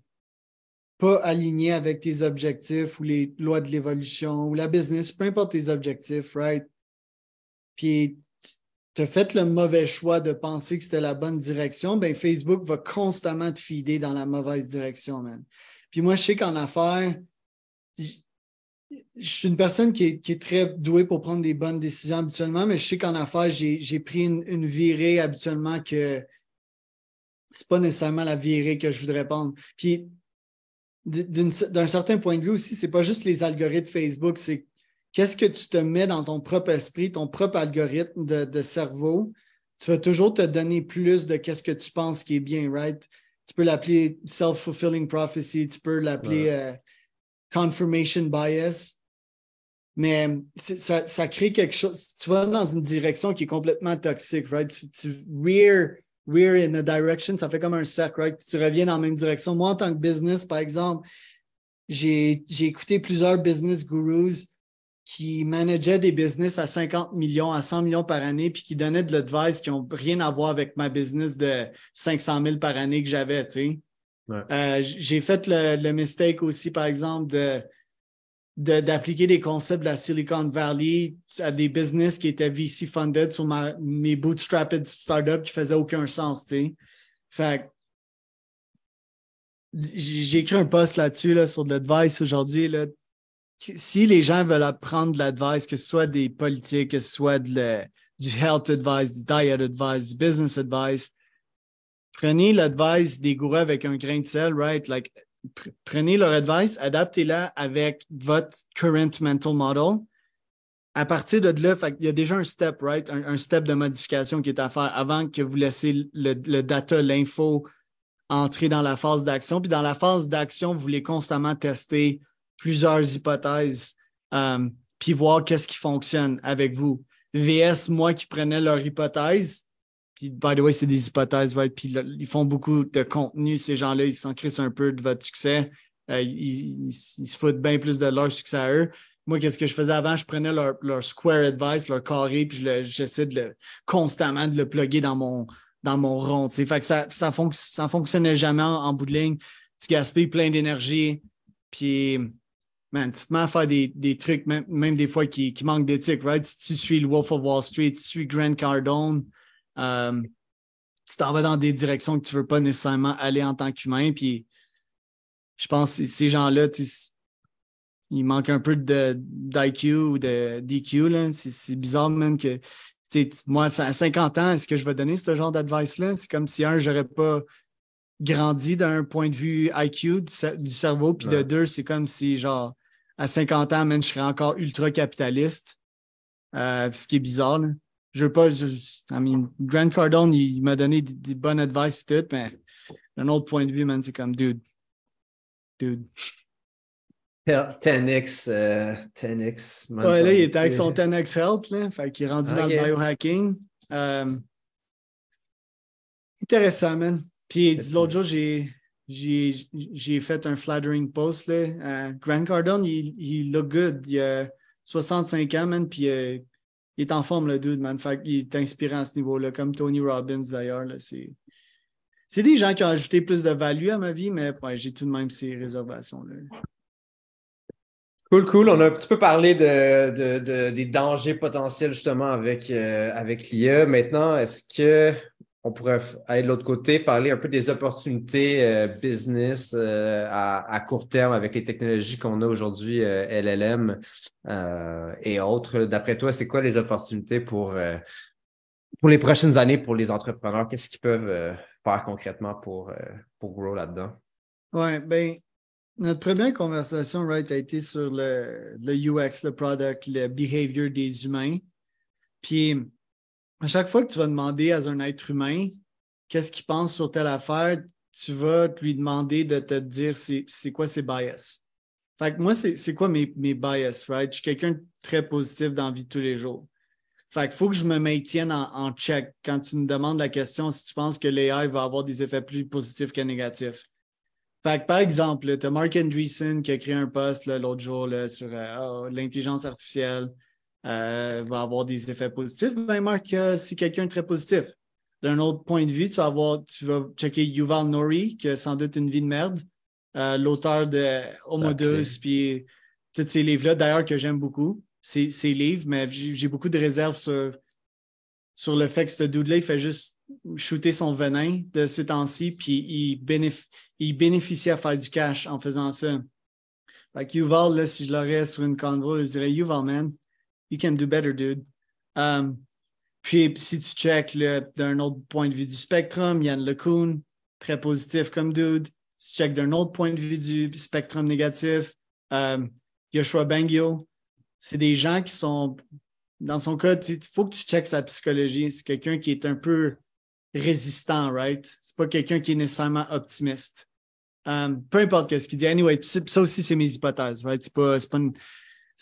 Speaker 2: pas alignée avec tes objectifs ou les lois de l'évolution ou la business, peu importe tes objectifs, right? Puis tu as fait le mauvais choix de penser que c'était la bonne direction, ben Facebook va constamment te fider dans la mauvaise direction, man. Puis moi, je sais qu'en affaires, je suis une personne qui est, très douée pour prendre des bonnes décisions habituellement, mais je sais qu'en affaires, j'ai pris une, virée habituellement que c'est pas nécessairement la virée que je voudrais prendre. Puis d'un certain point de vue aussi, c'est pas juste les algorithmes Facebook, c'est qu'est-ce que tu te mets dans ton propre esprit, ton propre algorithme de, cerveau. Tu vas toujours te donner plus de qu'est-ce que tu penses qui est bien, right? Tu peux l'appeler self-fulfilling prophecy, tu peux l'appeler euh, confirmation bias. Mais ça, crée quelque chose. Tu vas dans une direction qui est complètement toxique, right? Tu, rear, rear in a direction, ça fait comme un cercle, right? tu reviens dans la même direction. Moi, en tant que business, par exemple, j'ai écouté plusieurs business gurus qui manageaient des business à 50 millions, à 100 millions par année, puis qui donnaient de l'advice qui n'ont rien à voir avec ma business de 500 000 par année que j'avais, tu sais. Euh, j'ai fait le, mistake aussi, par exemple, de d'appliquer des concepts de la Silicon Valley à des business qui étaient VC funded sur mes bootstrapped startups qui faisaient aucun sens, tu. Fait j'ai écrit un post là-dessus là, sur de l'advice aujourd'hui. Si les gens veulent apprendre de l'advice, que ce soit des politiques, que ce soit du health advice, du diet advice, du business advice, prenez l'advice des gourous avec un grain de sel, right? Like, prenez leur advice, adaptez-la avec votre current mental model. À partir de là, il y a déjà un step, right? Un, step de modification qui est à faire avant que vous laissiez le, data, l'info entrer dans la phase d'action. Puis dans la phase d'action, vous voulez constamment tester plusieurs hypothèses, euh, puis voir qu'est-ce qui fonctionne avec vous. VS, moi qui prenais leur hypothèse, puis, by the way, c'est des hypothèses, right? Puis ils font beaucoup de contenu, ces gens-là, ils s'en crissent un peu de votre succès. Euh, ils, se foutent bien plus de leur succès à eux. Moi, qu'est-ce que je faisais avant? Je prenais leur, square advice, leur carré, puis j'essaie de le, constamment de le plugger dans mon, dans mon rond. Fait que ça, ça, ça fonctionnait jamais en, bout de ligne. Tu gaspilles plein d'énergie, puis man, tu te mets à faire des, trucs, même, des fois qui, qui manquent d'éthique, right? Si tu suis le Wolf of Wall Street, tu suis Grant Cardone, euh, tu t'en vas dans des directions que tu ne veux pas nécessairement aller en tant qu'humain. Puis je pense que ces gens-là, il manque un peu d'IQ ou de DQ. C'est bizarre, même que moi, à 50 ans, est-ce que je vais donner ce genre d'advice-là? C'est comme si, un, je n'aurais pas grandi d'un point de vue IQ du, cerveau, puis de deux, c'est comme si, genre, à 50 ans, même, je serais encore ultra capitaliste. Euh, ce qui est bizarre. Là je veux pas. Je, I mean, Grant Cardone, il, m'a donné des, bonnes advice et tout, mais d'un autre point de vue, man, c'est comme, dude, dude.
Speaker 3: 10x, euh, 10x.
Speaker 2: Ouais, là, il était avec son 10x Health, là. Fait qu'il est rendu dans le biohacking. Euh, intéressant, man. Puis l'autre jour, j'ai, j'ai, fait un flattering post, là. Euh, Grant Cardone, il, il look good. Il a 65 ans, man, puis il est en forme, le dude, man. Fait il est inspirant à ce niveau-là, comme Tony Robbins d'ailleurs. C'est des gens qui ont ajouté plus de value à ma vie, mais j'ai tout de même ces réservations-là.
Speaker 3: Cool, cool. On a un petit peu parlé de, des dangers potentiels justement avec, euh, avec l'IA. Maintenant, est-ce que on pourrait aller de l'autre côté, parler un peu des opportunités euh, business euh, à, court terme avec les technologies qu'on a aujourd'hui, euh, LLM et autres. D'après toi, c'est quoi les opportunités pour, les prochaines années pour les entrepreneurs? Qu'est-ce qu'ils peuvent faire concrètement pour, pour grow là-dedans?
Speaker 2: Oui, bien, notre première conversation, right, a été sur le, le UX, le product, le behavior des humains. Puis, à chaque fois que tu vas demander à un être humain qu'est-ce qu'il pense sur telle affaire, tu vas lui demander de te dire c'est quoi ses bias. Fait que moi, c'est quoi mes, mes bias, right? Je suis quelqu'un de très positif dans la vie de tous les jours. Fait qu'il faut que je me maintienne en, check quand tu me demandes la question si tu penses que l'AI va avoir des effets plus positifs que négatifs. Fait que, par exemple, tu as Mark Andreessen qui a créé un post l'autre jour là, sur euh, oh, l'intelligence artificielle euh, va avoir des effets positifs. Ben, Mark, euh, c'est quelqu'un de très positif. D'un autre point de vue, tu vas, avoir, tu vas checker Yuval Nori, qui a sans doute une vie de merde, l'auteur de Homo Deus, puis tous ces livres-là, d'ailleurs, que j'aime beaucoup ses, livres, mais j'ai beaucoup de réserves sur, sur le fait que ce dude-là, il fait juste shooter son venin de ces temps-ci, puis il, bénéficie à faire du cash en faisant ça. Fait que Yuval, là, si je l'aurais sur une convo, je dirais Yuval, man, you can do better, dude. Um, puis si tu check d'un autre point de vue du spectrum, Yann LeCun, très positif comme dude. Si tu check d'un autre point de vue du spectrum négatif, um, Yoshua Bengio, c'est des gens qui sont, dans son cas, il faut que tu checkes sa psychologie. C'est quelqu'un qui est un peu résistant, right? C'est pas quelqu'un qui est nécessairement optimiste. Um, peu importe ce qu'il dit. Anyway, ça aussi, c'est mes hypothèses, right? C'est pas, pas,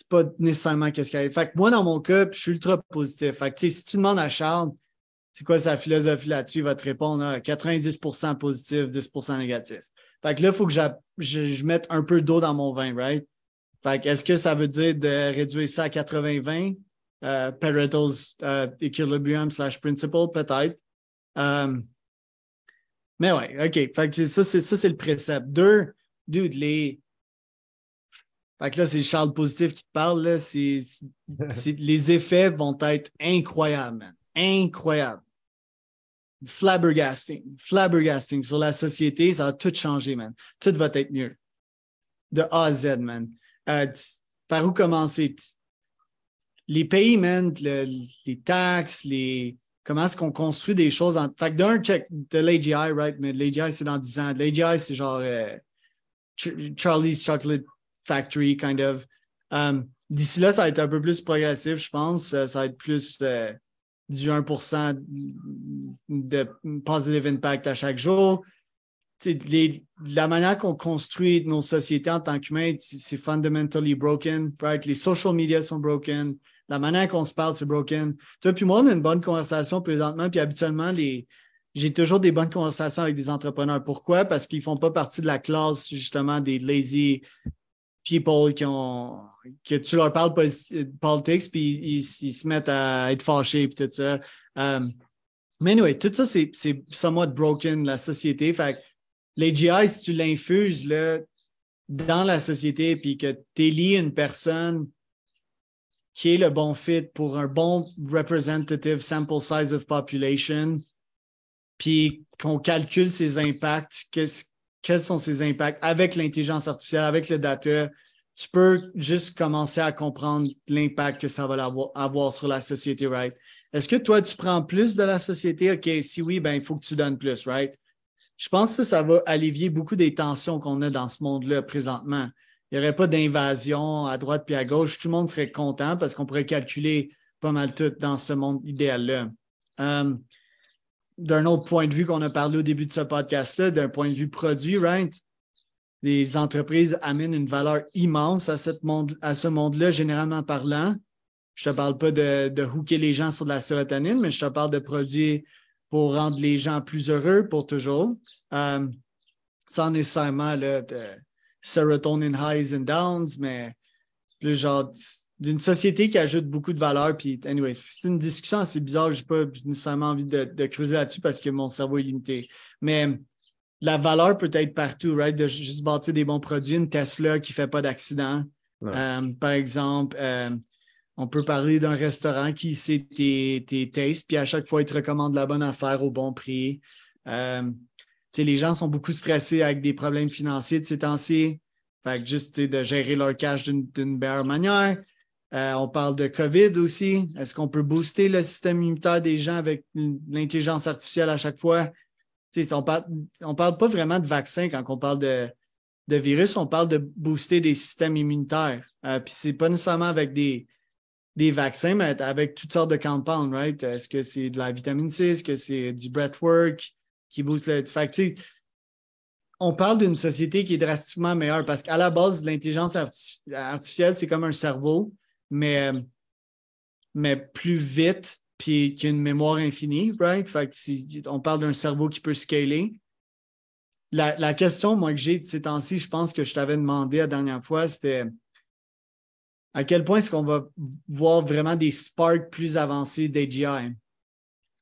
Speaker 2: pas, nécessairement qu'est-ce qui arrive. Fait que moi, dans mon cas, je suis ultra positif. Fait que, si tu demandes à Charles, c'est quoi sa philosophie là-dessus, il va te répondre 90 ah, positif, 10% négatif. Fait que là, il faut que je, mette un peu d'eau dans mon vin, right? Fait est-ce que ça veut dire de réduire ça à 80-20? Euh, Pareto's euh, equilibrium slash principle, peut-être? Euh, mais ouais, OK. Fait ça, c'est, ça, c'est le précepte. Deux, dude, les. Fait que là, c'est Charles Positif qui te parle. Là. Les effets vont être incroyables, man. Incroyables. Flabbergasting. Flabbergasting. Sur la société, ça va tout changer, man. Tout va être mieux. De A à Z, man. Euh, par où commencer? Les pays, les taxes, les, comment est-ce qu'on construit des choses. En... Fait que d'un, check de l'AGI, right? Mais l'AGI, c'est dans 10 ans. L'AGI, c'est genre euh, Charlie's Chocolate Factory, kind of. Um, d'ici là, ça va être un peu plus progressif, je pense. Ça va être plus euh, du 1 de positive impact à chaque jour la manière qu'on construit nos sociétés en tant qu'humains, c'est fundamentally broken. Les social media sont broken. La manière qu'on se parle, c'est broken. Toi puis moi, on a une bonne conversation présentement, puis habituellement, les... j'ai toujours des bonnes conversations avec des entrepreneurs. Pourquoi? Parce qu'ils ne font pas partie de la classe, justement, des lazy people qui ont que tu leur parles politics, puis ils, se mettent à être fâchés, puis tout ça. Um, mais anyway, tout ça, c'est somewhat broken, la société. Fait l'AGI, si tu l'infuses dans la société puis que tu élis une personne qui est le bon fit pour un bon representative sample size of population, puis qu'on calcule ses impacts, quels sont ses impacts avec l'intelligence artificielle, avec le data, tu peux juste commencer à comprendre l'impact que ça va avoir, sur la société, right? Est-ce que toi, tu prends plus de la société? OK, si oui, ben, il faut que tu donnes plus, right? je pense que ça va allévier beaucoup des tensions qu'on a dans ce monde-là présentement. Il n'y aurait pas d'invasion à droite puis à gauche. Tout le monde serait content parce qu'on pourrait calculer pas mal tout dans ce monde idéal-là. Euh, d'un autre point de vue qu'on a parlé au début de ce podcast-là, d'un point de vue produit, right? Les entreprises amènent une valeur immense à, monde, à ce monde-là, généralement parlant. Je ne te parle pas de, de hooker les gens sur de la sérotonine, mais je te parle de produits pour rendre les gens plus heureux pour toujours, euh, sans nécessairement là, de serotonin highs and downs, mais le genre d'une société qui ajoute beaucoup de valeur. Puis, anyway, c'est une discussion assez bizarre. Je n'ai pas nécessairement envie de, creuser là-dessus parce que mon cerveau est limité. Mais la valeur peut être partout, right? De juste bâtir des bons produits. Une Tesla qui ne fait pas d'accident, euh, par exemple. Euh, on peut parler d'un restaurant qui sait tes, tes tastes, puis à chaque fois, il te recommande la bonne affaire au bon prix. Euh, les gens sont beaucoup stressés avec des problèmes financiers de ces temps-ci. Fait que juste de gérer leur cash d'une meilleure manière. Euh, on parle de COVID aussi. Est-ce qu'on peut booster le système immunitaire des gens avec l'intelligence artificielle à chaque fois? on ne parle, parle pas vraiment de vaccin quand on parle de, virus, on parle de booster des systèmes immunitaires. Euh, Puis c'est pas nécessairement avec des, des vaccins, mais avec toutes sortes de compounds, right? Est-ce que c'est de la vitamine C? Est-ce que c'est du breathwork qui booste le. Fait on parle d'une société qui est drastiquement meilleure parce qu'à la base, l'intelligence artificielle, c'est comme un cerveau, mais, mais plus vite, puis qui a une mémoire infinie, right? Fait que on parle d'un cerveau qui peut scaler. La, la question, moi, que j'ai de ces temps-ci, je pense que je t'avais demandé la dernière fois, c'était à quel point est-ce qu'on va voir vraiment des sparks plus avancés d'AGI?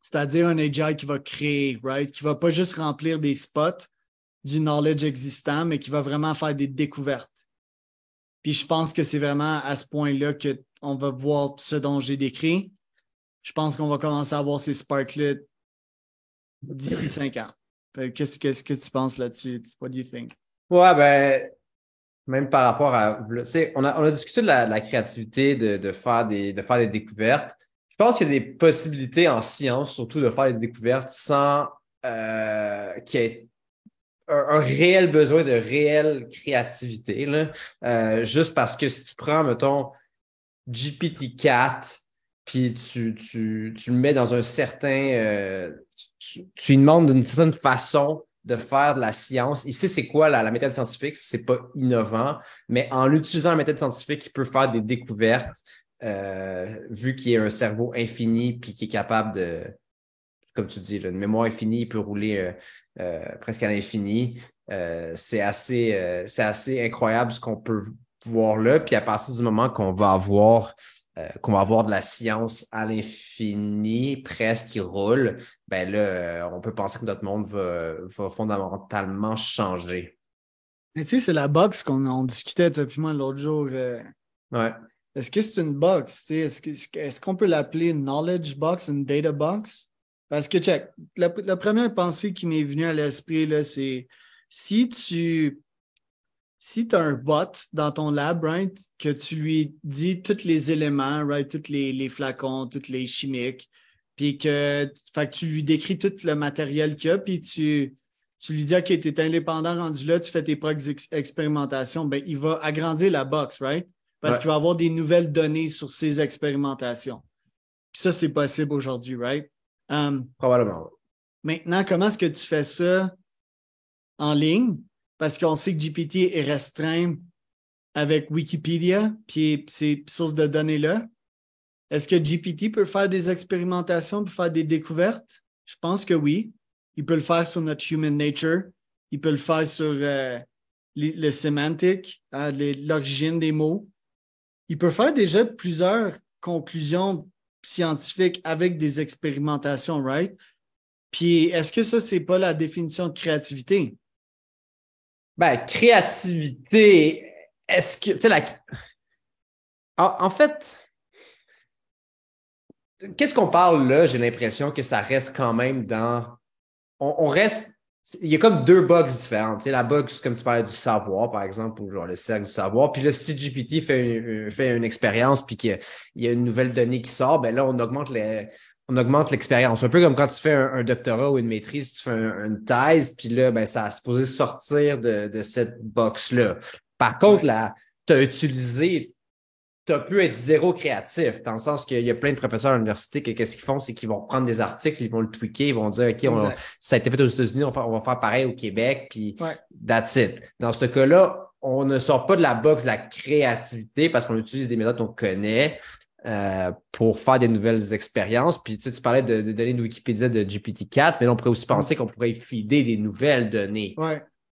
Speaker 2: C'est-à-dire un AGI qui va créer, right? Qui va pas juste remplir des spots du knowledge existant, mais qui va vraiment faire des découvertes. Puis je pense que c'est vraiment à ce point-là qu'on va voir ce dont j'ai décrit. Je pense qu'on va commencer à voir ces sparks-là d'ici cinq ans. Qu'est-ce que tu penses là-dessus? What do you think?
Speaker 3: Ouais, ben, même par rapport à. On a, on a discuté de la, créativité, de, faire des, de faire des découvertes. Je pense qu'il y a des possibilités en science, surtout de faire des découvertes sans euh, qu'il y ait un, réel besoin de réelle créativité. Là. Euh, juste parce que si tu prends, mettons, GPT-4, puis tu, tu, tu, le mets dans un certain. Euh, tu, lui demandes d'une certaine façon de faire de la science. Ici, c'est quoi la, méthode scientifique? C'est pas innovant, mais en utilisant la méthode scientifique, il peut faire des découvertes, euh, vu qu'il a un cerveau infini puis qu'il est capable de, comme tu dis, une mémoire infinie, peut rouler euh, euh, presque à l'infini. c'est assez, c'est assez incroyable ce qu'on peut voir là. Puis à partir du moment qu'on va avoir euh, qu'on va avoir de la science à l'infini, presque qui roule, ben là, euh, on peut penser que notre monde va, fondamentalement changer.
Speaker 2: tu sais, c'est la box qu'on discutait, toi et moi, l'autre jour. Euh.
Speaker 3: Ouais.
Speaker 2: Est-ce que c'est une box? Est-ce qu'on peut l'appeler une knowledge box, une data box? Parce que, check, la, la première pensée qui m'est venue à l'esprit, c'est si tu si tu as un bot dans ton lab, right, que tu lui dis tous les éléments, right, tous les, flacons, tous les chimiques, puis que, tu lui décris tout le matériel qu'il y a, puis tu, tu lui dis, OK, tu es indépendant rendu là, tu fais tes propres expérimentations, ben, il va agrandir la box, right? Parce qu'il va avoir des nouvelles données sur ses expérimentations. Puis ça, c'est possible aujourd'hui, right?
Speaker 3: Um, Probablement.
Speaker 2: Maintenant, comment est-ce que tu fais ça en ligne? parce qu'on sait que GPT est restreint avec Wikipédia, puis ces sources de données-là. Est-ce que GPT peut faire des expérimentations, peut faire des découvertes? Je pense que oui. Il peut le faire sur notre human nature. Il peut le faire sur euh, le sémantique, hein, l'origine des mots. Il peut faire déjà plusieurs conclusions scientifiques avec des expérimentations, right? Puis est-ce que ça, c'est pas la définition de créativité?
Speaker 3: Ben, créativité, est-ce que, tu sais, la... En, fait, qu'est-ce qu'on parle là? J'ai l'impression que ça reste quand même dans. On, reste. Il y a comme deux bugs différentes. Tu sais, la bug, comme tu parlais du savoir, par exemple, ou genre le cercle du savoir. Puis là, si GPT fait, fait une expérience puis qu'il y, a une nouvelle donnée qui sort, ben là, on augmente les, on augmente l'expérience. Un peu comme quand tu fais un, doctorat ou une maîtrise, tu fais une thèse, puis là, ben, ça a supposé sortir de, cette box-là. Par contre, là, tu as utilisé, tu as pu être zéro créatif, dans le sens qu'il y a plein de professeurs à l'université qui, qu'est-ce qu'ils font, c'est qu'ils vont prendre des articles, ils vont le tweaker, ils vont dire, OK, ça a été fait aux États-Unis, on, va faire pareil au Québec, puis that's it. Dans ce cas-là, on ne sort pas de la box de la créativité parce qu'on utilise des méthodes qu'on connaît. Euh, pour faire des nouvelles expériences. Puis tu, sais, tu parlais de, données de Wikipédia de GPT-4, mais là, on pourrait aussi penser qu'on pourrait fider des nouvelles données.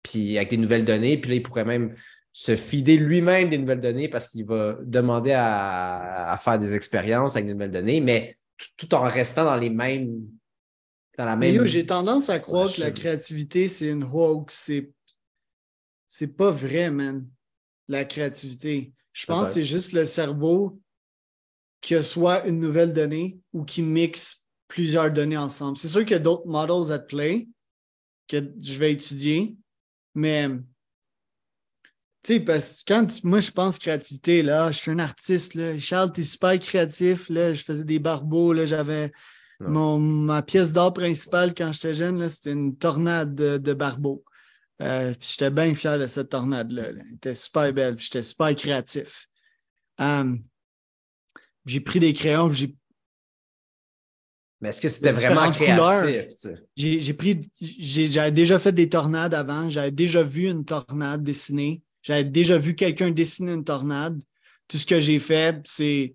Speaker 3: Puis avec des nouvelles données, puis là, il pourrait même se fider lui-même des nouvelles données parce qu'il va demander à, faire des expériences avec des nouvelles données, mais tout, en restant dans les mêmes. Dans la même.
Speaker 2: J'ai tendance à croire que la créativité, c'est une hoax. C'est, c'est pas vrai, man, la créativité. Je pense que c'est juste le cerveau que soit une nouvelle donnée ou qui mixe plusieurs données ensemble. C'est sûr qu'il y a d'autres models at play que je vais étudier, mais tu sais, parce que quand moi je pense créativité, là, je suis un artiste, là. Charles, es super créatif, là, je faisais des barbeaux, là, j'avais mon, ma pièce d'art principale quand j'étais jeune, c'était une tornade de, de barbeaux. Euh, j'étais bien fier de cette tornade-là. Elle était super belle, j'étais super créatif. Um, j'ai pris des crayons, j'ai
Speaker 3: Mais est-ce que c'était vraiment créatif?
Speaker 2: J'ai pris, j'avais déjà fait des tornades avant, j'avais déjà vu une tornade dessinée, j'avais déjà vu quelqu'un dessiner une tornade. Tout ce que j'ai fait, c'est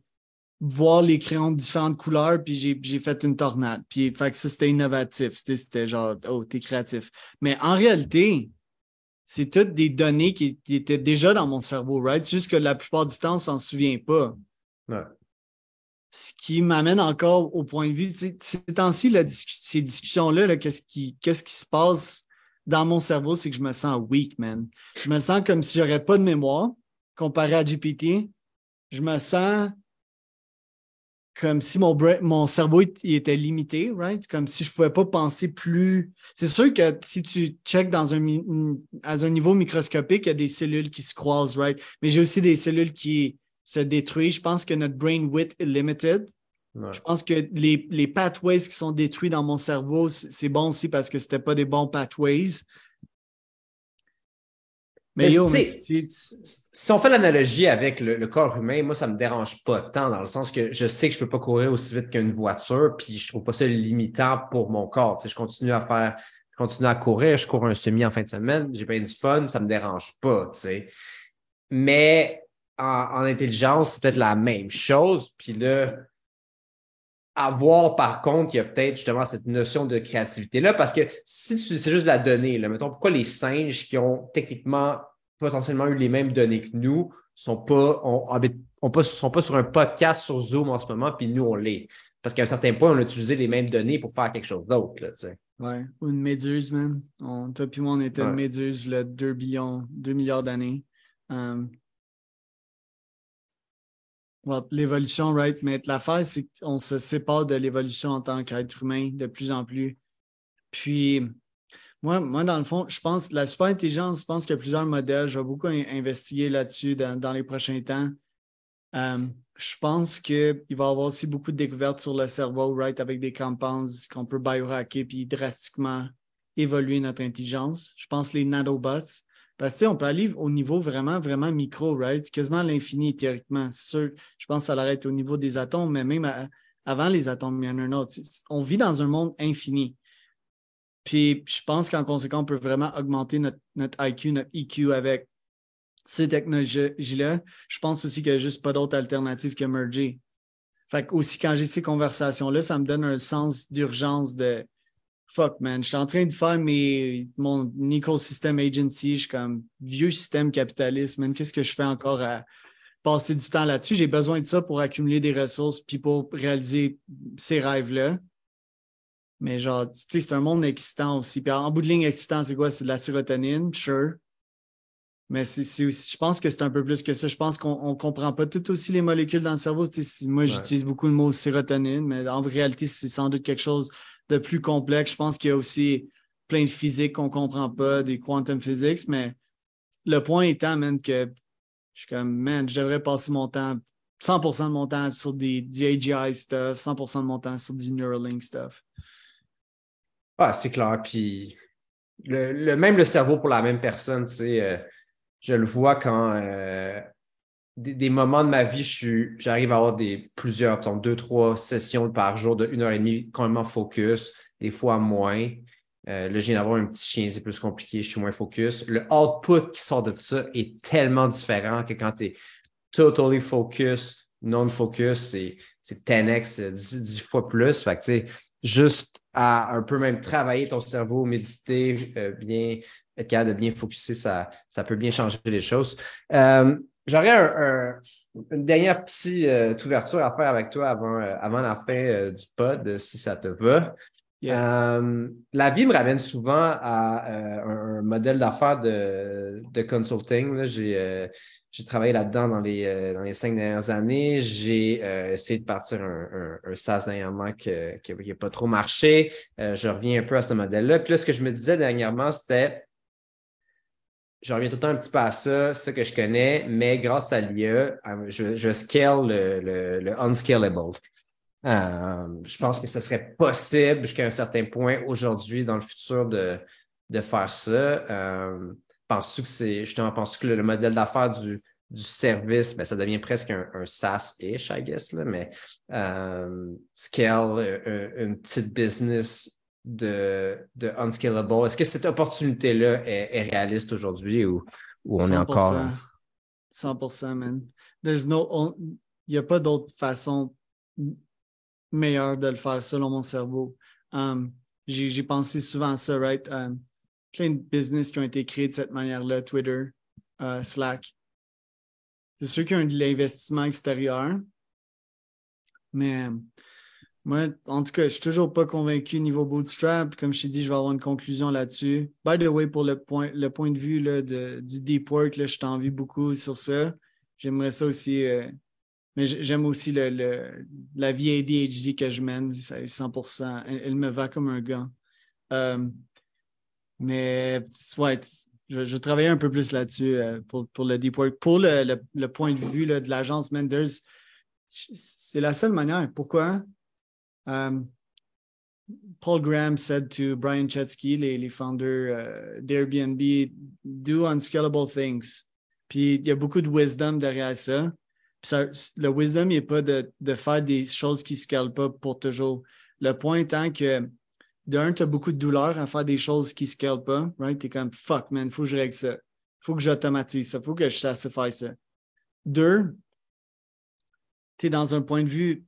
Speaker 2: voir les crayons de différentes couleurs, puis j'ai fait une tornade. Puis, fait que ça, c'était innovatif. C'était genre, oh, t'es créatif. Mais en réalité, c'est toutes des données qui, étaient déjà dans mon cerveau, right? C'est juste que la plupart du temps, on s'en souvient pas. Ce qui m'amène encore au point de vue, ces temps-ci, ces discussions-là, qu'est-ce qui, qui se passe dans mon cerveau, c'est que je me sens weak, man. Je me sens comme si j'aurais pas de mémoire comparé à GPT. Je me sens comme si mon, cerveau était limité, right? Comme si je pouvais pas penser plus. C'est sûr que si tu checkes dans un, à un niveau microscopique, il y a des cellules qui se croisent, right? Mais j'ai aussi des cellules qui se détruisent. Je pense que notre brain width est limited. Je pense que les, les, pathways qui sont détruits dans mon cerveau, c'est bon aussi parce que ce n'étaient pas des bons pathways.
Speaker 3: Mais, si on fait l'analogie avec le, corps humain, moi, ça ne me dérange pas tant dans le sens que je sais que je ne peux pas courir aussi vite qu'une voiture, puis je ne trouve pas ça limitant pour mon corps. je continue à faire, je continue à courir, je cours un semi en fin de semaine, j'ai bien du fun, ça ne me dérange pas. Mais en, intelligence, c'est peut-être la même chose. Puis là, avoir par contre qu'il y a peut-être justement cette notion de créativité-là, parce que si c'est juste de la donnée, là, mettons, pourquoi les singes qui ont techniquement potentiellement eu les mêmes données que nous sont pas, on, sont pas sur un podcast sur Zoom en ce moment, puis nous, on l'est? Parce qu'à un certain point, on a utilisé les mêmes données pour faire quelque chose d'autre.
Speaker 2: Ouais, ou une méduse, man. toi puis moi, on était une méduse, là, 2 billions, 2 milliards d'années. Um, l'évolution, right? Mais l'affaire, c'est qu'on se sépare de l'évolution en tant qu'être humain de plus en plus. Puis, moi, moi, dans le fond, je pense la super intelligence, je pense qu'il y a plusieurs modèles. Je vais beaucoup investiguer là-dessus dans, les prochains temps. Euh, je pense qu'il va y avoir aussi beaucoup de découvertes sur le cerveau, right, avec des compounds qu'on peut biohacker puis drastiquement évoluer notre intelligence. Je pense les nanobots. Parce que, on peut aller au niveau vraiment, vraiment micro, right? Quasiment l'infini, théoriquement. C'est sûr, je pense que ça l'arrête au niveau des atomes, mais même avant les atomes, il y en a un autre. On vit dans un monde infini. Puis je pense qu'en conséquence, on peut vraiment augmenter notre, notre IQ, notre EQ avec ces technologies-là. Je pense aussi qu'il n'y a juste pas d'autre alternative que merger. Fait que aussi, quand j'ai ces conversations-là, ça me donne un sens d'urgence de fuck, man, je suis en train de faire mes, mon écosystème agency, je suis comme vieux système capitaliste, man, qu'est-ce que je fais encore à passer du temps là-dessus? J'ai besoin de ça pour accumuler des ressources puis pour réaliser ces rêves-là. Mais genre, tu sais, c'est un monde excitant aussi. Puis en bout de ligne, excitant, c'est quoi? C'est de la sérotonine, sure. Mais c'est, je pense que c'est un peu plus que ça. Je pense qu'on ne comprend pas tout aussi les molécules dans le cerveau. moi, j'utilise beaucoup le mot sérotonine, mais en réalité, c'est sans doute quelque chose de plus complexe. Je pense qu'il y a aussi plein de physique qu'on ne comprend pas, des quantum physics, mais le point étant, man, que je suis comme, man, je devrais passer mon temps, 100% de mon temps sur des, du AGI stuff, 100% de mon temps sur du Neuralink stuff.
Speaker 3: Ah, c'est clair. Puis le, même le cerveau pour la même personne, tu sais, euh, je le vois quand euh, des, moments de ma vie, j'arrive à avoir des plusieurs, deux, trois sessions par jour de une heure et demie, complètement focus, des fois moins. Euh, là, je d'avoir un petit chien, c'est plus compliqué, je suis moins focus. Le output qui sort de ça est tellement différent que quand tu es totally focus, non-focus, c'est 10x, 10, fois plus. Fait que, juste à un peu même travailler ton cerveau, méditer, euh, bien, être capable de bien focuser, ça, ça peut bien changer les choses. Euh, J'aurais une dernière petite euh, ouverture à faire avec toi avant, euh, avant la fin euh, du pod, si ça te va. la vie me ramène souvent à un, modèle d'affaires de, de, consulting. J'ai travaillé là-dedans dans les, dans les cinq dernières années. J'ai essayé de partir un, un, SaaS dernièrement qui n'a pas trop marché. je reviens un peu à ce modèle-là. Puis là, ce que je me disais dernièrement, c'était je reviens tout le temps un petit peu à ça, ce que je connais, mais grâce à l'IA, euh, je, scale le, le, unscalable. Euh, je pense que ce serait possible jusqu'à un certain point aujourd'hui, dans le futur, de, de faire ça. Euh, penses-tu que c'est justement, penses-tu que le, modèle d'affaires du, du service, ben, ça devient presque un, SaaS-ish, I guess, là, mais scale, une petite business de, de unscalable? Est-ce que cette opportunité-là est, réaliste aujourd'hui ou, on est encore.
Speaker 2: 100%, man. There's no. Il n'y a pas d'autre façon meilleure de le faire selon mon cerveau. Um, j'ai pensé souvent à ça, right? Um, plein de business qui ont été créés de cette manière-là, Twitter, uh, Slack. C'est sûr qu'il y a de l'investissement extérieur, mais moi, en tout cas, je suis toujours pas convaincu niveau bootstrap. Comme je t'ai dit, je vais avoir une conclusion là-dessus. By the way, pour le point, le point de vue là, de, du deep work, là, je t'envie beaucoup sur ça. J'aimerais ça aussi. Euh, mais j'aime aussi le, la vie ADHD que je mène, 100%. Elle, me va comme un gant. Euh, mais ouais, je, je travailler un peu plus là-dessus euh, pour, pour, le deep work. Pour le, le, point de vue là, de l'agence Menders, c'est la seule manière. Pourquoi? Um, Paul Graham said to Brian Chetsky, les, les founders uh, d'Airbnb, do unscalable things. Puis il y a beaucoup de wisdom derrière ça. ça le wisdom, n'est pas de, faire des choses qui ne scalent pas pour toujours. Le point étant que d'un, tu as beaucoup de douleur à faire des choses qui ne scalent pas, right? Tu es comme fuck, man, il faut que je règle ça. Il faut que j'automatise ça. Il faut que je sache faire ça. Deux, tu es dans un point de vue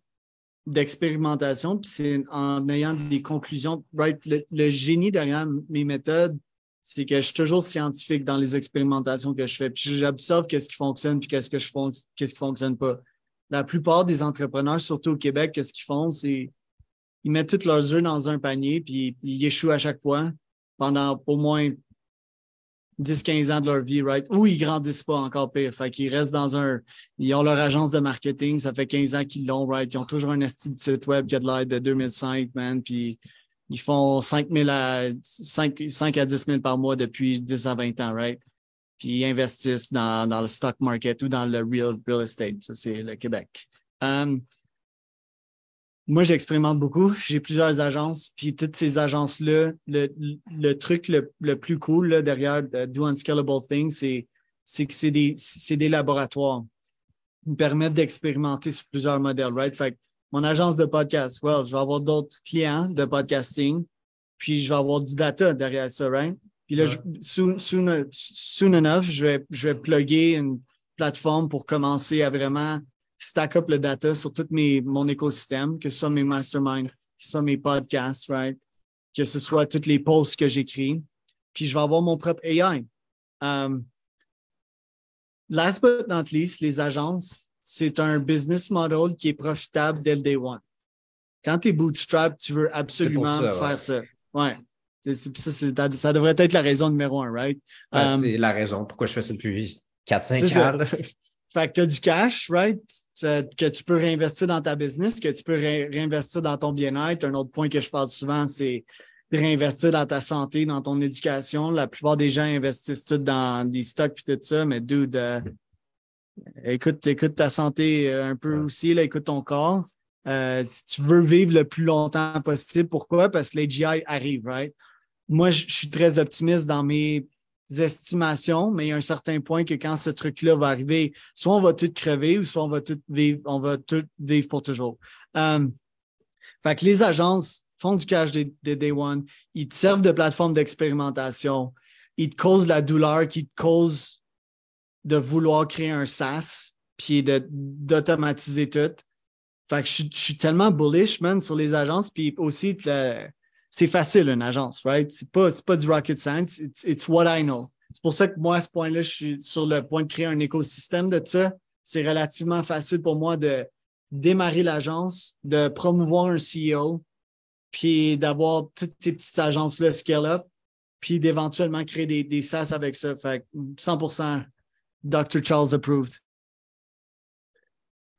Speaker 2: d'expérimentation, puis c'est en ayant des conclusions. Right? Le, génie derrière mes méthodes, c'est que je suis toujours scientifique dans les expérimentations que je fais. Puis j'observe qu'est-ce qui fonctionne, puis qu'est-ce que je qu'est-ce qui fonctionne pas. La plupart des entrepreneurs, surtout au Québec, qu'est-ce qu'ils font, c'est ils mettent tous leurs œufs dans un panier, puis ils échouent à chaque fois pendant au moins 10-15 ans de leur vie, right? Ou ils grandissent pas encore pire. Fait qu'ils restent dans un. Ils ont leur agence de marketing, ça fait 15 ans qu'ils l'ont, right? Ils ont toujours un esti de site web qui a de l'aide de 2005, man. Puis ils font 5, 000 à, 5, 5 à 10 000 par mois depuis 10 à 20 ans, right? Puis ils investissent dans, dans le stock market ou dans le real, real estate. Ça, c'est le Québec. Um, moi, j'expérimente beaucoup. J'ai plusieurs agences, puis toutes ces agences-là, le, truc le, plus cool là, derrière uh, Do Unscalable Things, c'est que c'est des, des laboratoires qui me permettent d'expérimenter sur plusieurs modèles, right? Fait mon agence de podcast, well, je vais avoir d'autres clients de podcasting, puis je vais avoir du data derrière ça, right? Puis là, soon, soon, enough, je vais, je vais plugger une plateforme pour commencer à vraiment stack up le data sur tout mes, mon écosystème, que ce soit mes masterminds, que ce soit mes podcasts, right? Que ce soit tous les posts que j'écris. Puis je vais avoir mon propre AI. Um, last but not least, les agences, c'est un business model qui est profitable dès le day one. Quand tu es bootstrap, tu veux absolument faire ça. Ouais. ça, ça, devrait être la raison numéro un, right?
Speaker 3: Um, c'est la raison pourquoi je fais ça depuis 4-5 ans.
Speaker 2: Fait que tu as du cash, right? Que tu peux réinvestir dans ta business, que tu peux réinvestir dans ton bien-être. Un autre point que je parle souvent, c'est de réinvestir dans ta santé, dans ton éducation. La plupart des gens investissent tout dans des stocks et tout ça, mais dude, euh, écoute, écoute ta santé euh, un peu aussi, là, écoute ton corps. Euh, si tu veux vivre le plus longtemps possible, pourquoi? Parce que les GI arrivent, right? Moi, je suis très optimiste dans mes estimations, mais il y a un certain point que quand ce truc-là va arriver, soit on va tout crever ou soit on va tout vivre, on va tout vivre pour toujours. Euh, fait que les agences font du cash des, Day One, ils te servent de plateforme d'expérimentation, ils te causent la douleur qui te cause de vouloir créer un SaaS puis d'automatiser tout. Fait que je, suis tellement bullish, man, sur les agences, puis aussi c'est facile, une agence, right? C'est pas, pas du rocket science, it's, what I know. C'est pour ça que moi, à ce point-là, je suis sur le point de créer un écosystème de ça. C'est relativement facile pour moi de démarrer l'agence, de promouvoir un CEO, puis d'avoir toutes ces petites agences-là scale-up, puis d'éventuellement créer des, des SaaS avec ça. Fait 100% Dr. Charles approved.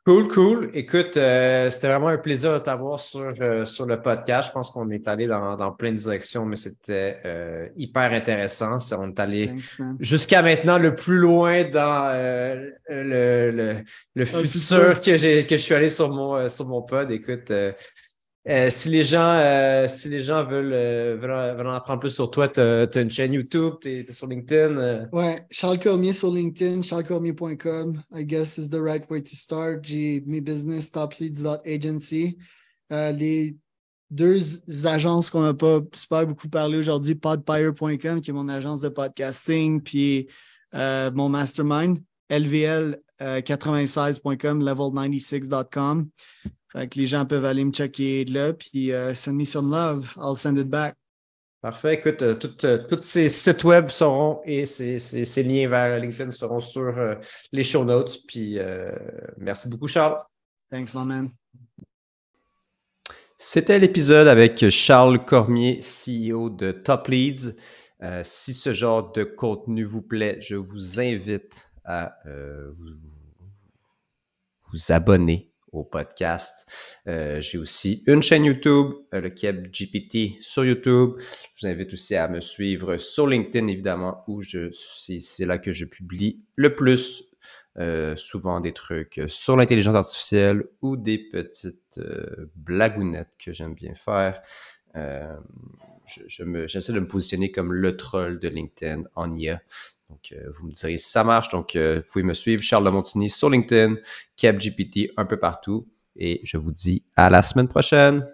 Speaker 3: Cool, cool. Écoute, euh, c'était vraiment un plaisir de t'avoir sur, euh, sur le podcast. Je pense qu'on est allé dans, dans plein de directions, mais c'était euh, hyper intéressant. On est allé jusqu'à maintenant le plus loin dans le, le, le, futur que, j'ai, que je suis allé sur mon, sur mon pod. Écoute, Euh, si, les gens, euh, si les gens veulent, euh, veulent, en apprendre plus sur toi, tu as, une chaîne YouTube, tu es, sur LinkedIn.
Speaker 2: Ouais, Charles Cormier sur LinkedIn, charlescormier.com. I guess is the right way to start. J'ai mes business topleads.agency. les deux agences qu'on n'a pas super beaucoup parlé aujourd'hui, podpire.com, qui est mon agence de podcasting, puis mon mastermind, lvl96.com, level96.com. Fait que les gens peuvent aller me checker de là, puis euh, send me some love, I'll send it back.
Speaker 3: Parfait. Écoute, euh, euh, tous ces sites web seront et ces, ces, liens vers LinkedIn seront sur les show notes. Puis merci beaucoup, Charles.
Speaker 2: Thanks, my man.
Speaker 1: C'était l'épisode avec Charles Cormier, CEO de Top Leads. si ce genre de contenu vous plaît, je vous invite à vous, vous abonner au podcast. Euh, j'ai aussi une chaîne YouTube, euh, le Keb GPT sur YouTube. Je vous invite aussi à me suivre sur LinkedIn, évidemment, où je c'est là que je publie le plus. Euh, souvent des trucs sur l'intelligence artificielle ou des petites blagounettes que j'aime bien faire. je, j'essaie de me positionner comme le troll de LinkedIn en IA. Donc, euh, vous me direz si ça marche. Donc, euh, vous pouvez me suivre, Charles Lamontini, sur LinkedIn, CapGPT, un peu partout. Et je vous dis à la semaine prochaine.